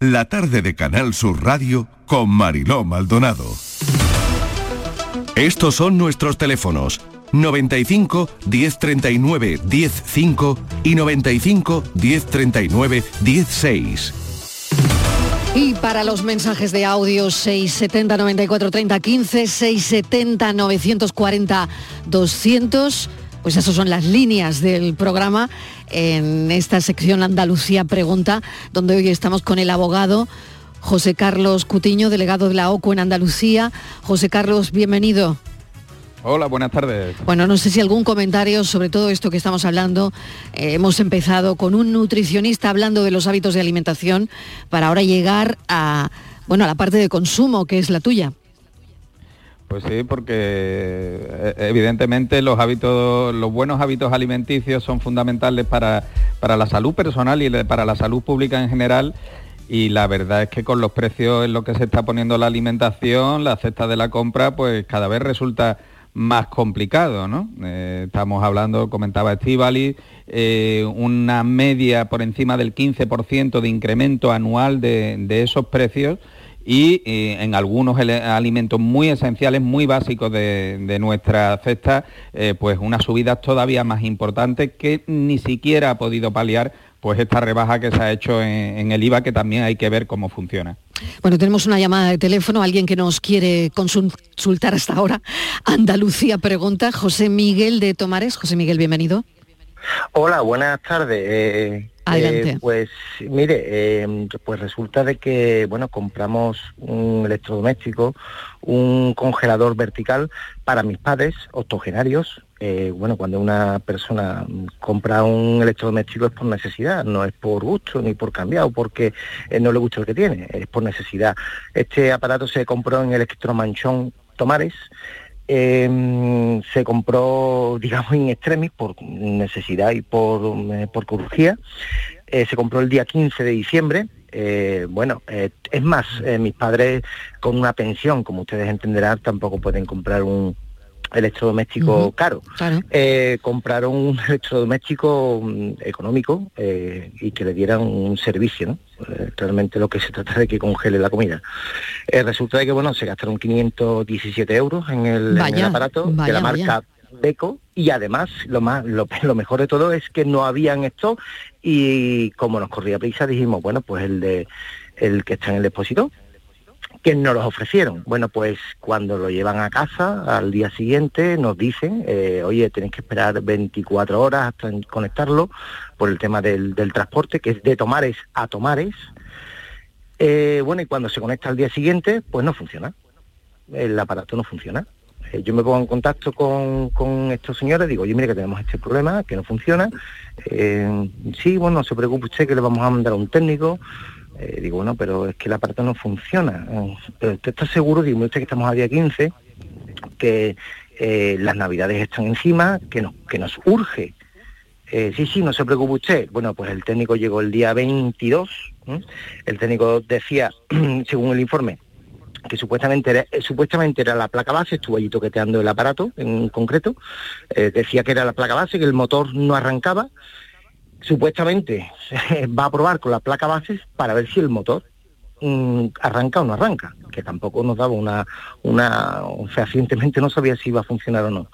La tarde de Canal Sur Radio con Mariló Maldonado. Estos son nuestros teléfonos 95 1039 105 y 95 1039 16. Y para los mensajes de audio 670 94 30 15, 670 940 200, pues esas son las líneas del programa en esta sección Andalucía Pregunta, donde hoy estamos con el abogado José Carlos Cutiño, delegado de la OCU en Andalucía. José Carlos, bienvenido. Hola, buenas tardes. Bueno, no sé si algún comentario sobre todo esto que estamos hablando. Eh, hemos empezado con un nutricionista hablando de los hábitos de alimentación para ahora llegar a, bueno, a la parte de consumo, que es la tuya. Pues sí, porque eh, evidentemente los hábitos, los buenos hábitos alimenticios son fundamentales para, para la salud personal y para la salud pública en general. Y la verdad es que con los precios en lo que se está poniendo la alimentación, la cesta de la compra, pues cada vez resulta más complicado, ¿no? Eh, estamos hablando, comentaba Estivali, eh, una media por encima del 15% de incremento anual de, de esos precios y eh, en algunos alimentos muy esenciales, muy básicos de, nuestra cesta, eh, pues unas subidas todavía más importantes que ni siquiera ha podido paliar pues esta rebaja que se ha hecho en, el IVA, que también hay que ver cómo funciona. Bueno, tenemos una llamada de teléfono, alguien que nos quiere consultar hasta ahora. Andalucía pregunta, José Miguel de Tomares. José Miguel, bienvenido. Hola, buenas tardes. Eh. Eh, pues mire, eh, pues resulta de que, bueno, compramos un electrodoméstico, un congelador vertical para mis padres octogenarios. bueno, cuando una persona compra un electrodoméstico es por necesidad, no es por gusto ni por cambiar o porque no le gusta el que tiene, es por necesidad. Este aparato se compró en Electromanchón Tomares Em, se compró, digamos, in extremis por necesidad y por, eh, por cirugía. Eh, se compró el día 15 de diciembre. Eh, bueno, es más, mis padres con una pensión, como ustedes entenderán, tampoco pueden comprar un, electrodoméstico caro. Eh, compraron un electrodoméstico mm, económico eh, y que le dieran un servicio, ¿no? Eh, realmente lo que se trata de que congele la comida. resulta de que bueno, se gastaron 517 euros en el, aparato de la marca Beco y además lo más lo, lo, mejor de todo es que no habían esto y como nos corría prisa dijimos bueno pues el de el que está en el depósito que nos los ofrecieron. Bueno, pues cuando lo llevan a casa, al día siguiente nos dicen, eh, oye, tenéis que esperar 24 horas hasta conectarlo por el tema del, transporte, que es de Tomares a Tomares. Eh, bueno, y cuando se conecta al día siguiente, pues no funciona. El aparato no funciona. Eh, yo me pongo en contacto con, con, estos señores, digo, oye, mire que tenemos este problema, que no funciona. sí, bueno, no se preocupe usted que le vamos a mandar a un técnico. Eh, digo, bueno, pero es que el aparato no funciona. Eh, pero usted está seguro, digo, usted que estamos a día 15, que eh, las navidades están encima, que nos, que nos urge. sí, sí, no se preocupe usted. Bueno, pues el técnico llegó el día 22. El técnico decía, según el informe, que supuestamente era, supuestamente era la placa base, estuvo allí toqueteando el aparato en concreto, decía que era la placa base, que el motor no arrancaba, supuestamente va a probar con la placa base para ver si el motor mm, arranca o no arranca, que tampoco nos daba una, una, fehacientemente no sabía si iba a funcionar o no.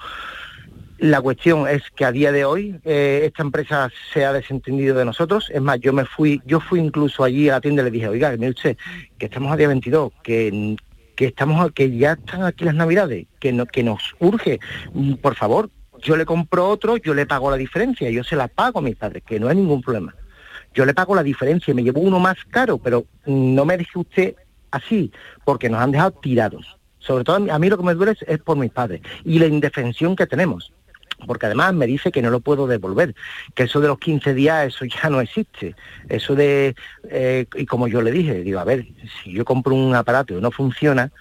La cuestión es que a día de hoy eh, esta empresa se ha desentendido de nosotros. Es más, yo me fui, yo fui incluso allí a la tienda y le dije, oiga, mire usted, que estamos a día 22, que, que estamos, que ya están aquí las navidades, que, no, que nos urge, mm, por favor, yo le compro otro, yo le pago la diferencia, yo se la pago a mis padres, que no hay ningún problema. Yo le pago la diferencia, me llevo uno más caro, pero no me deje usted así, porque nos han dejado tirados. Sobre todo a mí lo que me duele es, por mis padres y la indefensión que tenemos porque además me dice que no lo puedo devolver, que eso de los 15 días, eso ya no existe. Eso de, eh, y como yo le dije, digo, a ver, si yo compro un aparato y no funciona,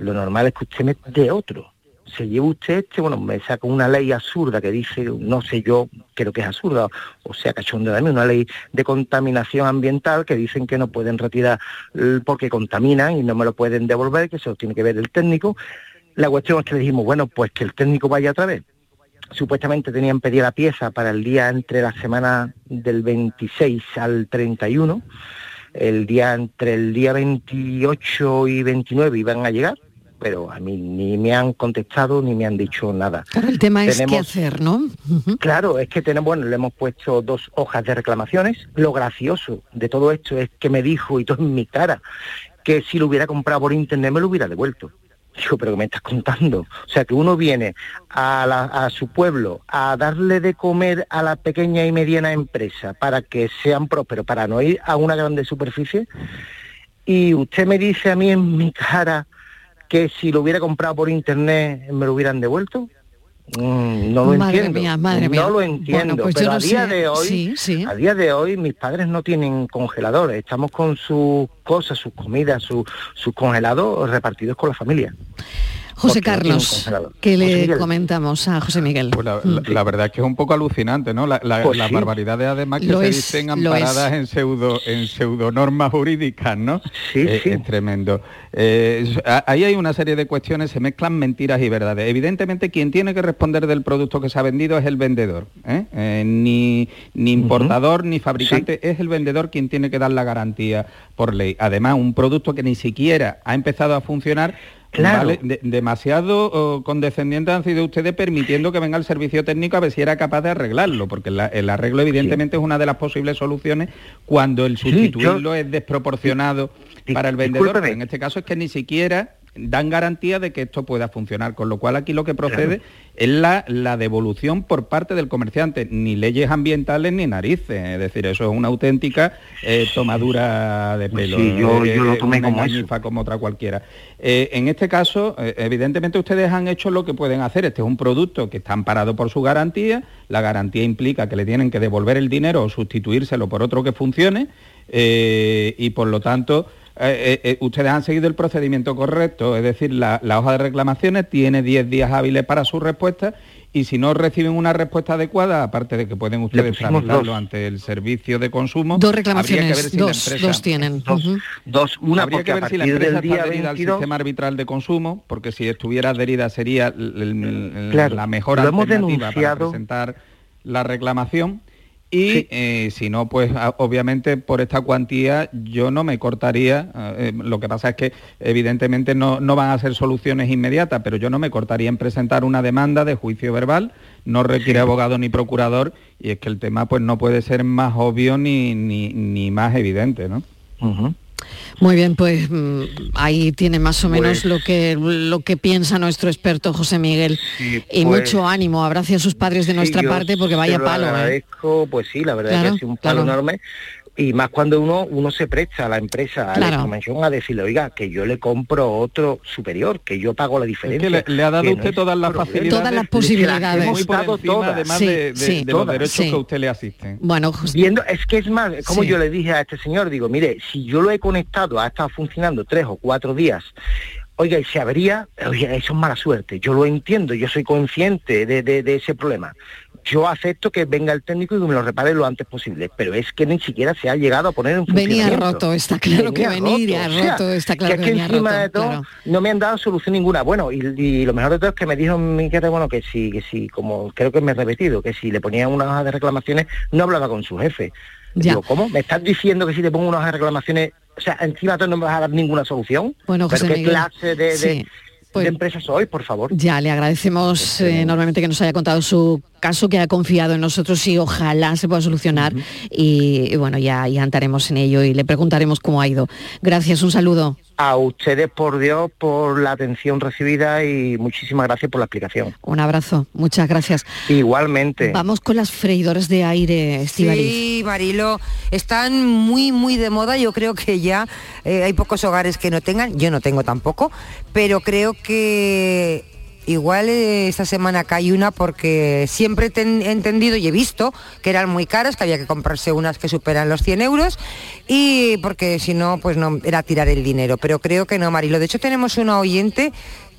lo normal es que usted me dé otro se lleva usted este, bueno, me saca una ley absurda que dice, no sé yo, creo que es absurda, o sea, cachondo de mí, una ley de contaminación ambiental que dicen que no pueden retirar porque contaminan y no me lo pueden devolver, que eso tiene que ver el técnico. La cuestión es que le dijimos, bueno, pues que el técnico vaya otra vez. Supuestamente tenían pedido la pieza para el día entre la semana del 26 al 31. El día entre el día 28 y 29 iban a llegar pero a mí ni me han contestado ni me han dicho nada. Claro, el tema es qué hacer, ¿no? Claro, es que tenemos, bueno, le hemos puesto dos hojas de reclamaciones. Lo gracioso de todo esto es que me dijo, y todo en mi cara, que si lo hubiera comprado por internet me lo hubiera devuelto. Digo, pero ¿qué me estás contando? O sea, que uno viene a, a su pueblo a darle de comer a la pequeña y mediana empresa para que sean prósperos, para no ir a una grande superficie. Y usted me dice a mí en mi cara, que si lo hubiera comprado por internet me lo hubieran devuelto. Mm, no lo entiendo. no lo entiendo. Pues pero a día de hoy, a día de hoy mis padres no tienen congeladores. Estamos con sus cosas, sus comidas, sus su congelados repartidos con la familia. José Carlos, congelador. ¿qué José le comentamos a José Miguel? Pues la, Mm. la- la verdad es que es un poco alucinante, ¿no? La- la- Pues las sí. barbaridades además que Lo se es, dicen amparadas en pseudo en pseudonormas jurídicas, ¿no? Sí, Eh, sí. Es tremendo. Eh, ahí hay una serie de cuestiones, se mezclan mentiras y verdades. Evidentemente quien tiene que responder del producto que se ha vendido es el vendedor. ¿eh? Eh, ni, ni importador ni fabricante, es el vendedor quien tiene que dar la garantía por ley. Además, un producto que ni siquiera ha empezado a funcionar Claro. Vale, de- demasiado oh, condescendientes han sido ustedes permitiendo que venga el servicio técnico a ver si era capaz de arreglarlo, porque la- el arreglo evidentemente es una de las posibles soluciones cuando el sustituirlo es desproporcionado para el vendedor. en este caso es que ni siquiera dan garantía de que esto pueda funcionar, con lo cual aquí lo que procede es la, la devolución por parte del comerciante, ni leyes ambientales ni narices, es decir, eso es una auténtica eh, tomadura de pelo, Sí, yo- eh, yo lo tomé una como eso. engañifa como otra cualquiera. Eh, en este caso, eh, evidentemente ustedes han hecho lo que pueden hacer. Este es un producto que está amparado por su garantía. La garantía implica que le tienen que devolver el dinero o sustituírselo por otro que funcione. eh, y por lo tanto, eh, eh, eh, ustedes han seguido el procedimiento correcto. Es decir, la, la hoja de reclamaciones tiene 10 días hábiles para su respuesta. Y si no reciben una respuesta adecuada, aparte de que pueden ustedes tramitarlo ante el servicio de consumo, Dos habría que reclamaciones, ver si la dos, empresa- dos tienen. Dos, una Habría que a ver si la empresa está adherida 22 al sistema arbitral de consumo, porque si estuviera adherida sería el- el- el- Claro, la mejor alternativa para presentar la reclamación. Y eh, si no, pues obviamente por esta cuantía yo no me cortaría. eh, lo que pasa es que evidentemente no, no van a ser soluciones inmediatas, pero yo no me cortaría en presentar una demanda de juicio verbal. No requiere abogado ni procurador y es que el tema pues no puede ser más obvio ni, ni, ni más evidente, ¿no? Muy bien, pues mm, ahí tiene más o menos Pues- lo que lo que piensa nuestro experto José Miguel. Sí, y pues- mucho ánimo, abrace a sus padres de Sí, nuestra parte porque vaya lo palo. ¿eh? pues sí, la verdad Claro, es que ha sido un palo claro. enorme. Y más cuando uno uno se presta a la empresa, a Claro. la información, a decirle, oiga, que yo le compro otro superior, que yo pago la Es diferencia. que le, le ha dado no usted todas las facilidades. Todas las posibilidades. hemos Muy por encima, todas. además Sí, de, de- sí. de los Todas, derechos sí. que a usted le asisten. Bueno, Viendo, es que es más, como Sí. yo le dije a este señor, digo, mire, si yo lo he conectado, ha estado funcionando tres o cuatro días, oiga, y se abría, oiga, eso es mala suerte, yo lo entiendo, yo soy consciente de, de- de ese problema. Yo acepto que venga el técnico y que me lo repare lo antes posible, pero es que ni siquiera se ha llegado a poner en venía funcionamiento. roto, está claro que Venía venía roto, o sea, roto, está claro que es que venía encima roto. de todo claro. no me han dado solución ninguna. Bueno, y, y lo mejor de todo es que me dijo mi bueno, que si, que si, como creo que me he repetido, que si le ponía una hoja de reclamaciones no hablaba con su jefe. Ya. Digo, ¿cómo? ¿Me estás diciendo que si te pongo una hoja de reclamaciones, o sea, encima de todo no me vas a dar ninguna solución? Bueno, ¿Pero José qué Miguel, clase de, de, sí, pues- de empresa soy, por favor? Ya, le agradecemos eh, enormemente que nos haya contado su caso, que ha confiado en nosotros y ojalá se pueda solucionar. y, y bueno, ya, ya andaremos en ello y le preguntaremos cómo ha ido. Gracias, un saludo. A ustedes, por Dios, por la atención recibida y muchísimas gracias por la explicación. Un abrazo, muchas gracias. Igualmente. Vamos con las freidoras de aire, Estivaliz. Sí, Marilo, están muy, muy de moda. Yo creo que ya eh, hay pocos hogares que no tengan. Yo no tengo tampoco, pero creo que igual eh, esta semana cae una porque siempre he entendido y he visto que eran muy caras, que había que comprarse unas que superan los 100 euros y porque si no, pues no era tirar el dinero. Pero creo que no, Marilo. De hecho, tenemos una oyente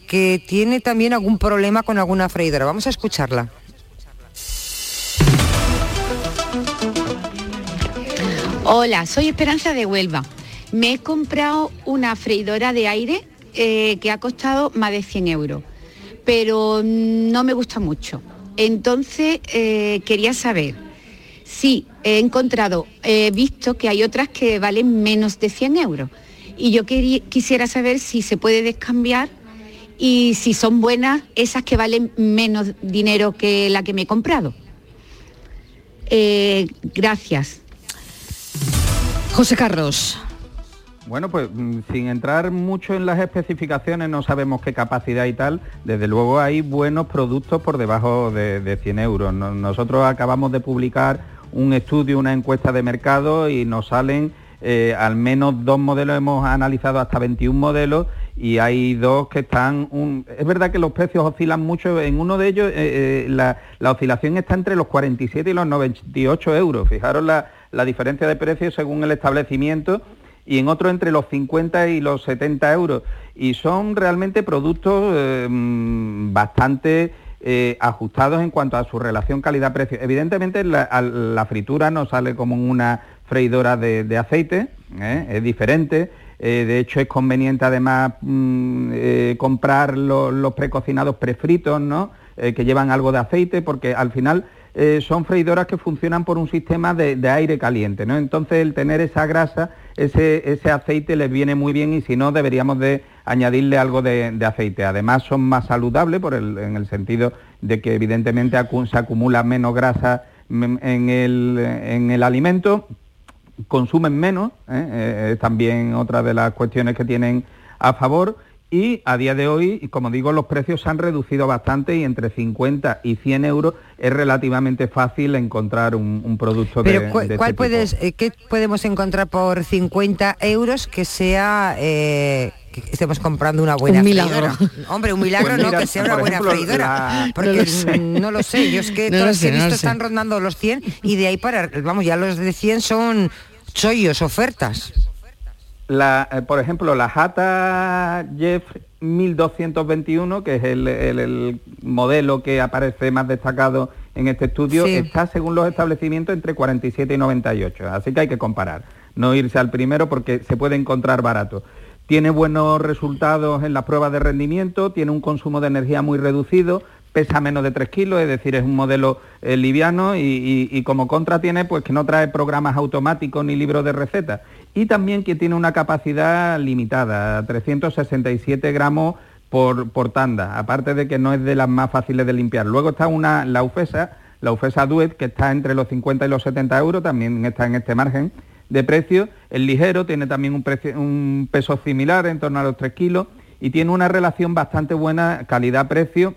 que tiene también algún problema con alguna freidora. Vamos a escucharla. Hola, soy Esperanza de Huelva. Me he comprado una freidora de aire eh, que ha costado más de 100 euros, pero no me gusta mucho. Entonces eh, quería saber si he encontrado, he visto que hay otras que valen menos de 100 euros y yo quisiera saber si se puede descambiar y si son buenas esas que valen menos dinero que la que me he comprado. Eh, gracias. José Carlos. Bueno, pues mm, sin entrar mucho en las especificaciones, no sabemos qué capacidad y tal, desde luego hay buenos productos por debajo de, de 100 euros. No- Nosotros acabamos de publicar un estudio, una encuesta de mercado y nos salen eh, al menos dos modelos, hemos analizado hasta 21 modelos y hay dos que están... un- Es verdad que los precios oscilan mucho, en uno de ellos eh, eh, la, la oscilación está entre los 47 y los 98 euros. Fijaros la, la diferencia de precios según el establecimiento y en otro entre los 50 y los 70 euros. Y son realmente productos eh, mm, bastante eh, ajustados en cuanto a su relación calidad-precio. Evidentemente la, fritura no sale como una freidora de, aceite, ¿eh? es diferente. de hecho es conveniente además mm, comprar los precocinados prefritos, ¿no? que llevan algo de aceite, porque al final eh, son freidoras que funcionan por un sistema de, aire caliente, ¿no? Entonces el tener esa grasa, ese, ese, aceite les viene muy bien y si no deberíamos de añadirle algo de, aceite. Además son más saludables por en el sentido de que evidentemente se acumula menos grasa en el, en el alimento, consumen menos, ¿eh? Eh, también otra de las cuestiones que tienen a favor y a día de hoy, como digo, los precios se han reducido bastante y entre 50 y 100 euros es relativamente fácil encontrar un, producto de, Pero ¿cuál, este puedes, eh, ¿qué podemos encontrar por 50 euros que sea... Eh, que estemos comprando una buena un milagro. Hombre, un milagro pues no, que sea una buena freidora. Porque no lo, sé. yo es que todos los he visto están rondando los 100 y de ahí para, vamos, ya los de 100 son chollos, ofertas. Eh, por ejemplo, la Jata Jeff 1221, que es el, modelo que aparece más destacado en este estudio, está según los establecimientos entre 47 y 98, así que hay que comparar, no irse al primero porque se puede encontrar barato. Tiene buenos resultados en las pruebas de rendimiento, tiene un consumo de energía muy reducido, pesa menos de 3 kilos, es decir, es un modelo eh, liviano y, como contra tiene pues que no trae programas automáticos ni libros de recetas y también que tiene una capacidad limitada, 367 gramos por, por, tanda, aparte de que no es de las más fáciles de limpiar. Luego está una, la UFESA, la UFESA Duet, que está entre los 50 y los 70 euros, también está en este margen de precio. El ligero tiene también un, un peso similar, en torno a los 3 kilos, y tiene una relación bastante buena calidad-precio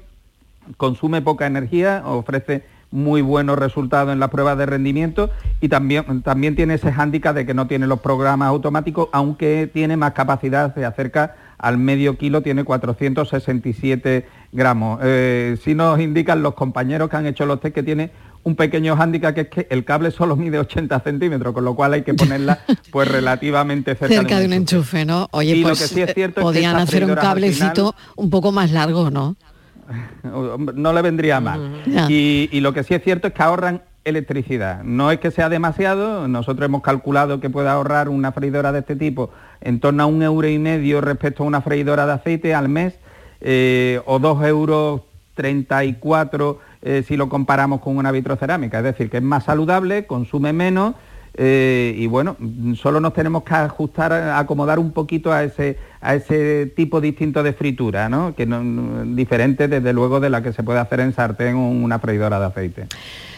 consume poca energía, ofrece muy buenos resultados en las pruebas de rendimiento y también, también tiene ese hándicap de que no tiene los programas automáticos, aunque tiene más capacidad, se acerca al medio kilo, tiene 467 gramos. Eh, si nos indican los compañeros que han hecho los test que tiene un pequeño hándicap que es que el cable solo mide 80 centímetros, con lo cual hay que ponerla pues relativamente cerca, de un enchufe, ¿no? Oye, pues sí es cierto podían hacer un cablecito un poco más largo, ¿no? no le vendría mal. Y, lo que sí es cierto es que ahorran electricidad. No es que sea demasiado, nosotros hemos calculado que puede ahorrar una freidora de este tipo en torno a un euro y medio respecto a una freidora de aceite al mes, eh, o dos euros 34 eh, si lo comparamos con una vitrocerámica. Es decir, que es más saludable, consume menos eh, y bueno, solo nos tenemos que ajustar, acomodar un poquito a ese, a ese tipo distinto de fritura, ¿no? que no, diferente desde luego de la que se puede hacer en sartén o una freidora de aceite.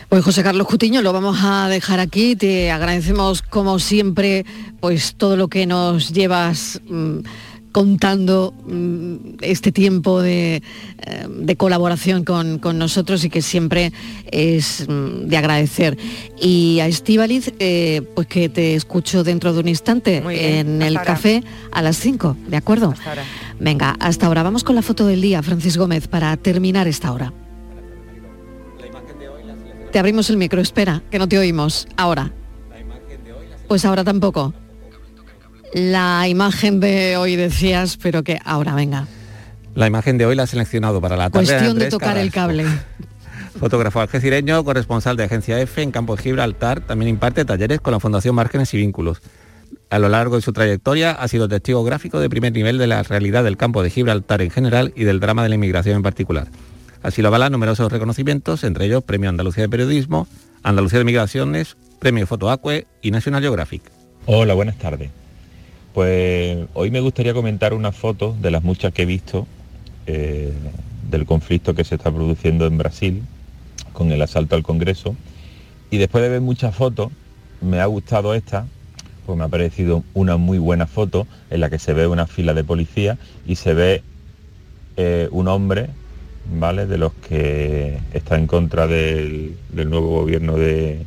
Pues José Carlos Cutiño, lo vamos a dejar aquí. Te agradecemos como siempre pues todo lo que nos llevas. Mm, contando mm, este tiempo de, eh, colaboración con, nosotros y que siempre es mm, de agradecer. Y a Estíbaliz, eh, pues que te escucho dentro de un instante en el café a las 5, ¿de acuerdo? Venga, hasta ahora. Vamos con la foto del día, Francis Gómez, para terminar esta hora. Te abrimos el micro, espera, que no te oímos. Ahora. Pues ahora tampoco la imagen de hoy decías, pero que ahora venga. La imagen de hoy la ha seleccionado para la tarde. Cuestión de, tocar el cable. Fotógrafo algecireño, corresponsal de Agencia F en Campo de Gibraltar, también imparte talleres con la Fundación Márgenes y Vínculos. A lo largo de su trayectoria ha sido testigo gráfico de primer nivel de la realidad del campo de Gibraltar en general y del drama de la inmigración en particular. Así lo avalan numerosos reconocimientos, entre ellos Premio Andalucía de Periodismo, Andalucía de Migraciones, Premio Fotoacue y National Geographic. Hola, buenas tardes. Pues hoy me gustaría comentar una foto de las muchas que he visto eh, del conflicto que se está produciendo en Brasil con el asalto al Congreso. Y después de ver muchas fotos, me ha gustado esta, pues me ha parecido una muy buena foto en la que se ve una fila de policía y se ve eh, un hombre, ¿vale? De los que está en contra del, nuevo gobierno de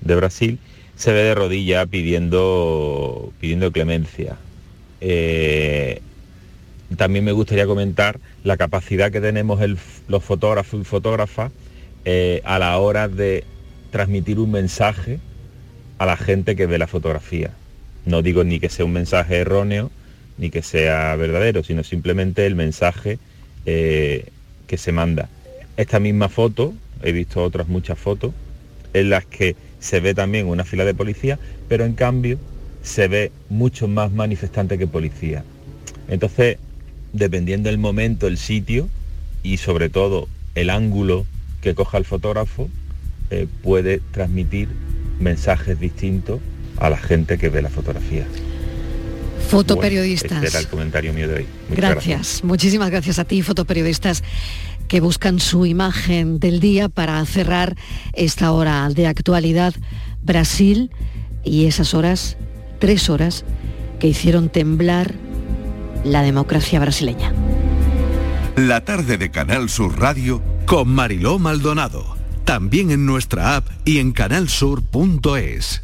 Brasil se ve de rodilla pidiendo, pidiendo clemencia. Eh, también me gustaría comentar la capacidad que tenemos los fotógrafos y fotógrafas eh, a la hora de transmitir un mensaje a la gente que ve la fotografía. No digo ni que sea un mensaje erróneo, ni que sea verdadero, sino simplemente el mensaje eh, que se manda. Esta misma foto, he visto otras muchas fotos, en las que se ve también una fila de policía, pero en cambio se ve mucho más manifestante que policía. Entonces, dependiendo del momento, el sitio y sobre todo el ángulo que coja el fotógrafo, eh, puede transmitir mensajes distintos a la gente que ve la fotografía. Fotoperiodistas. este era el comentario mío de hoy. Muchas gracias. Muchísimas gracias a ti, fotoperiodistas que buscan su imagen del día para cerrar esta hora de actualidad. Brasil y esas horas, tres horas, que hicieron temblar la democracia brasileña. La tarde de Canal Sur Radio con Mariló Maldonado. También en nuestra app y en canalsur.es.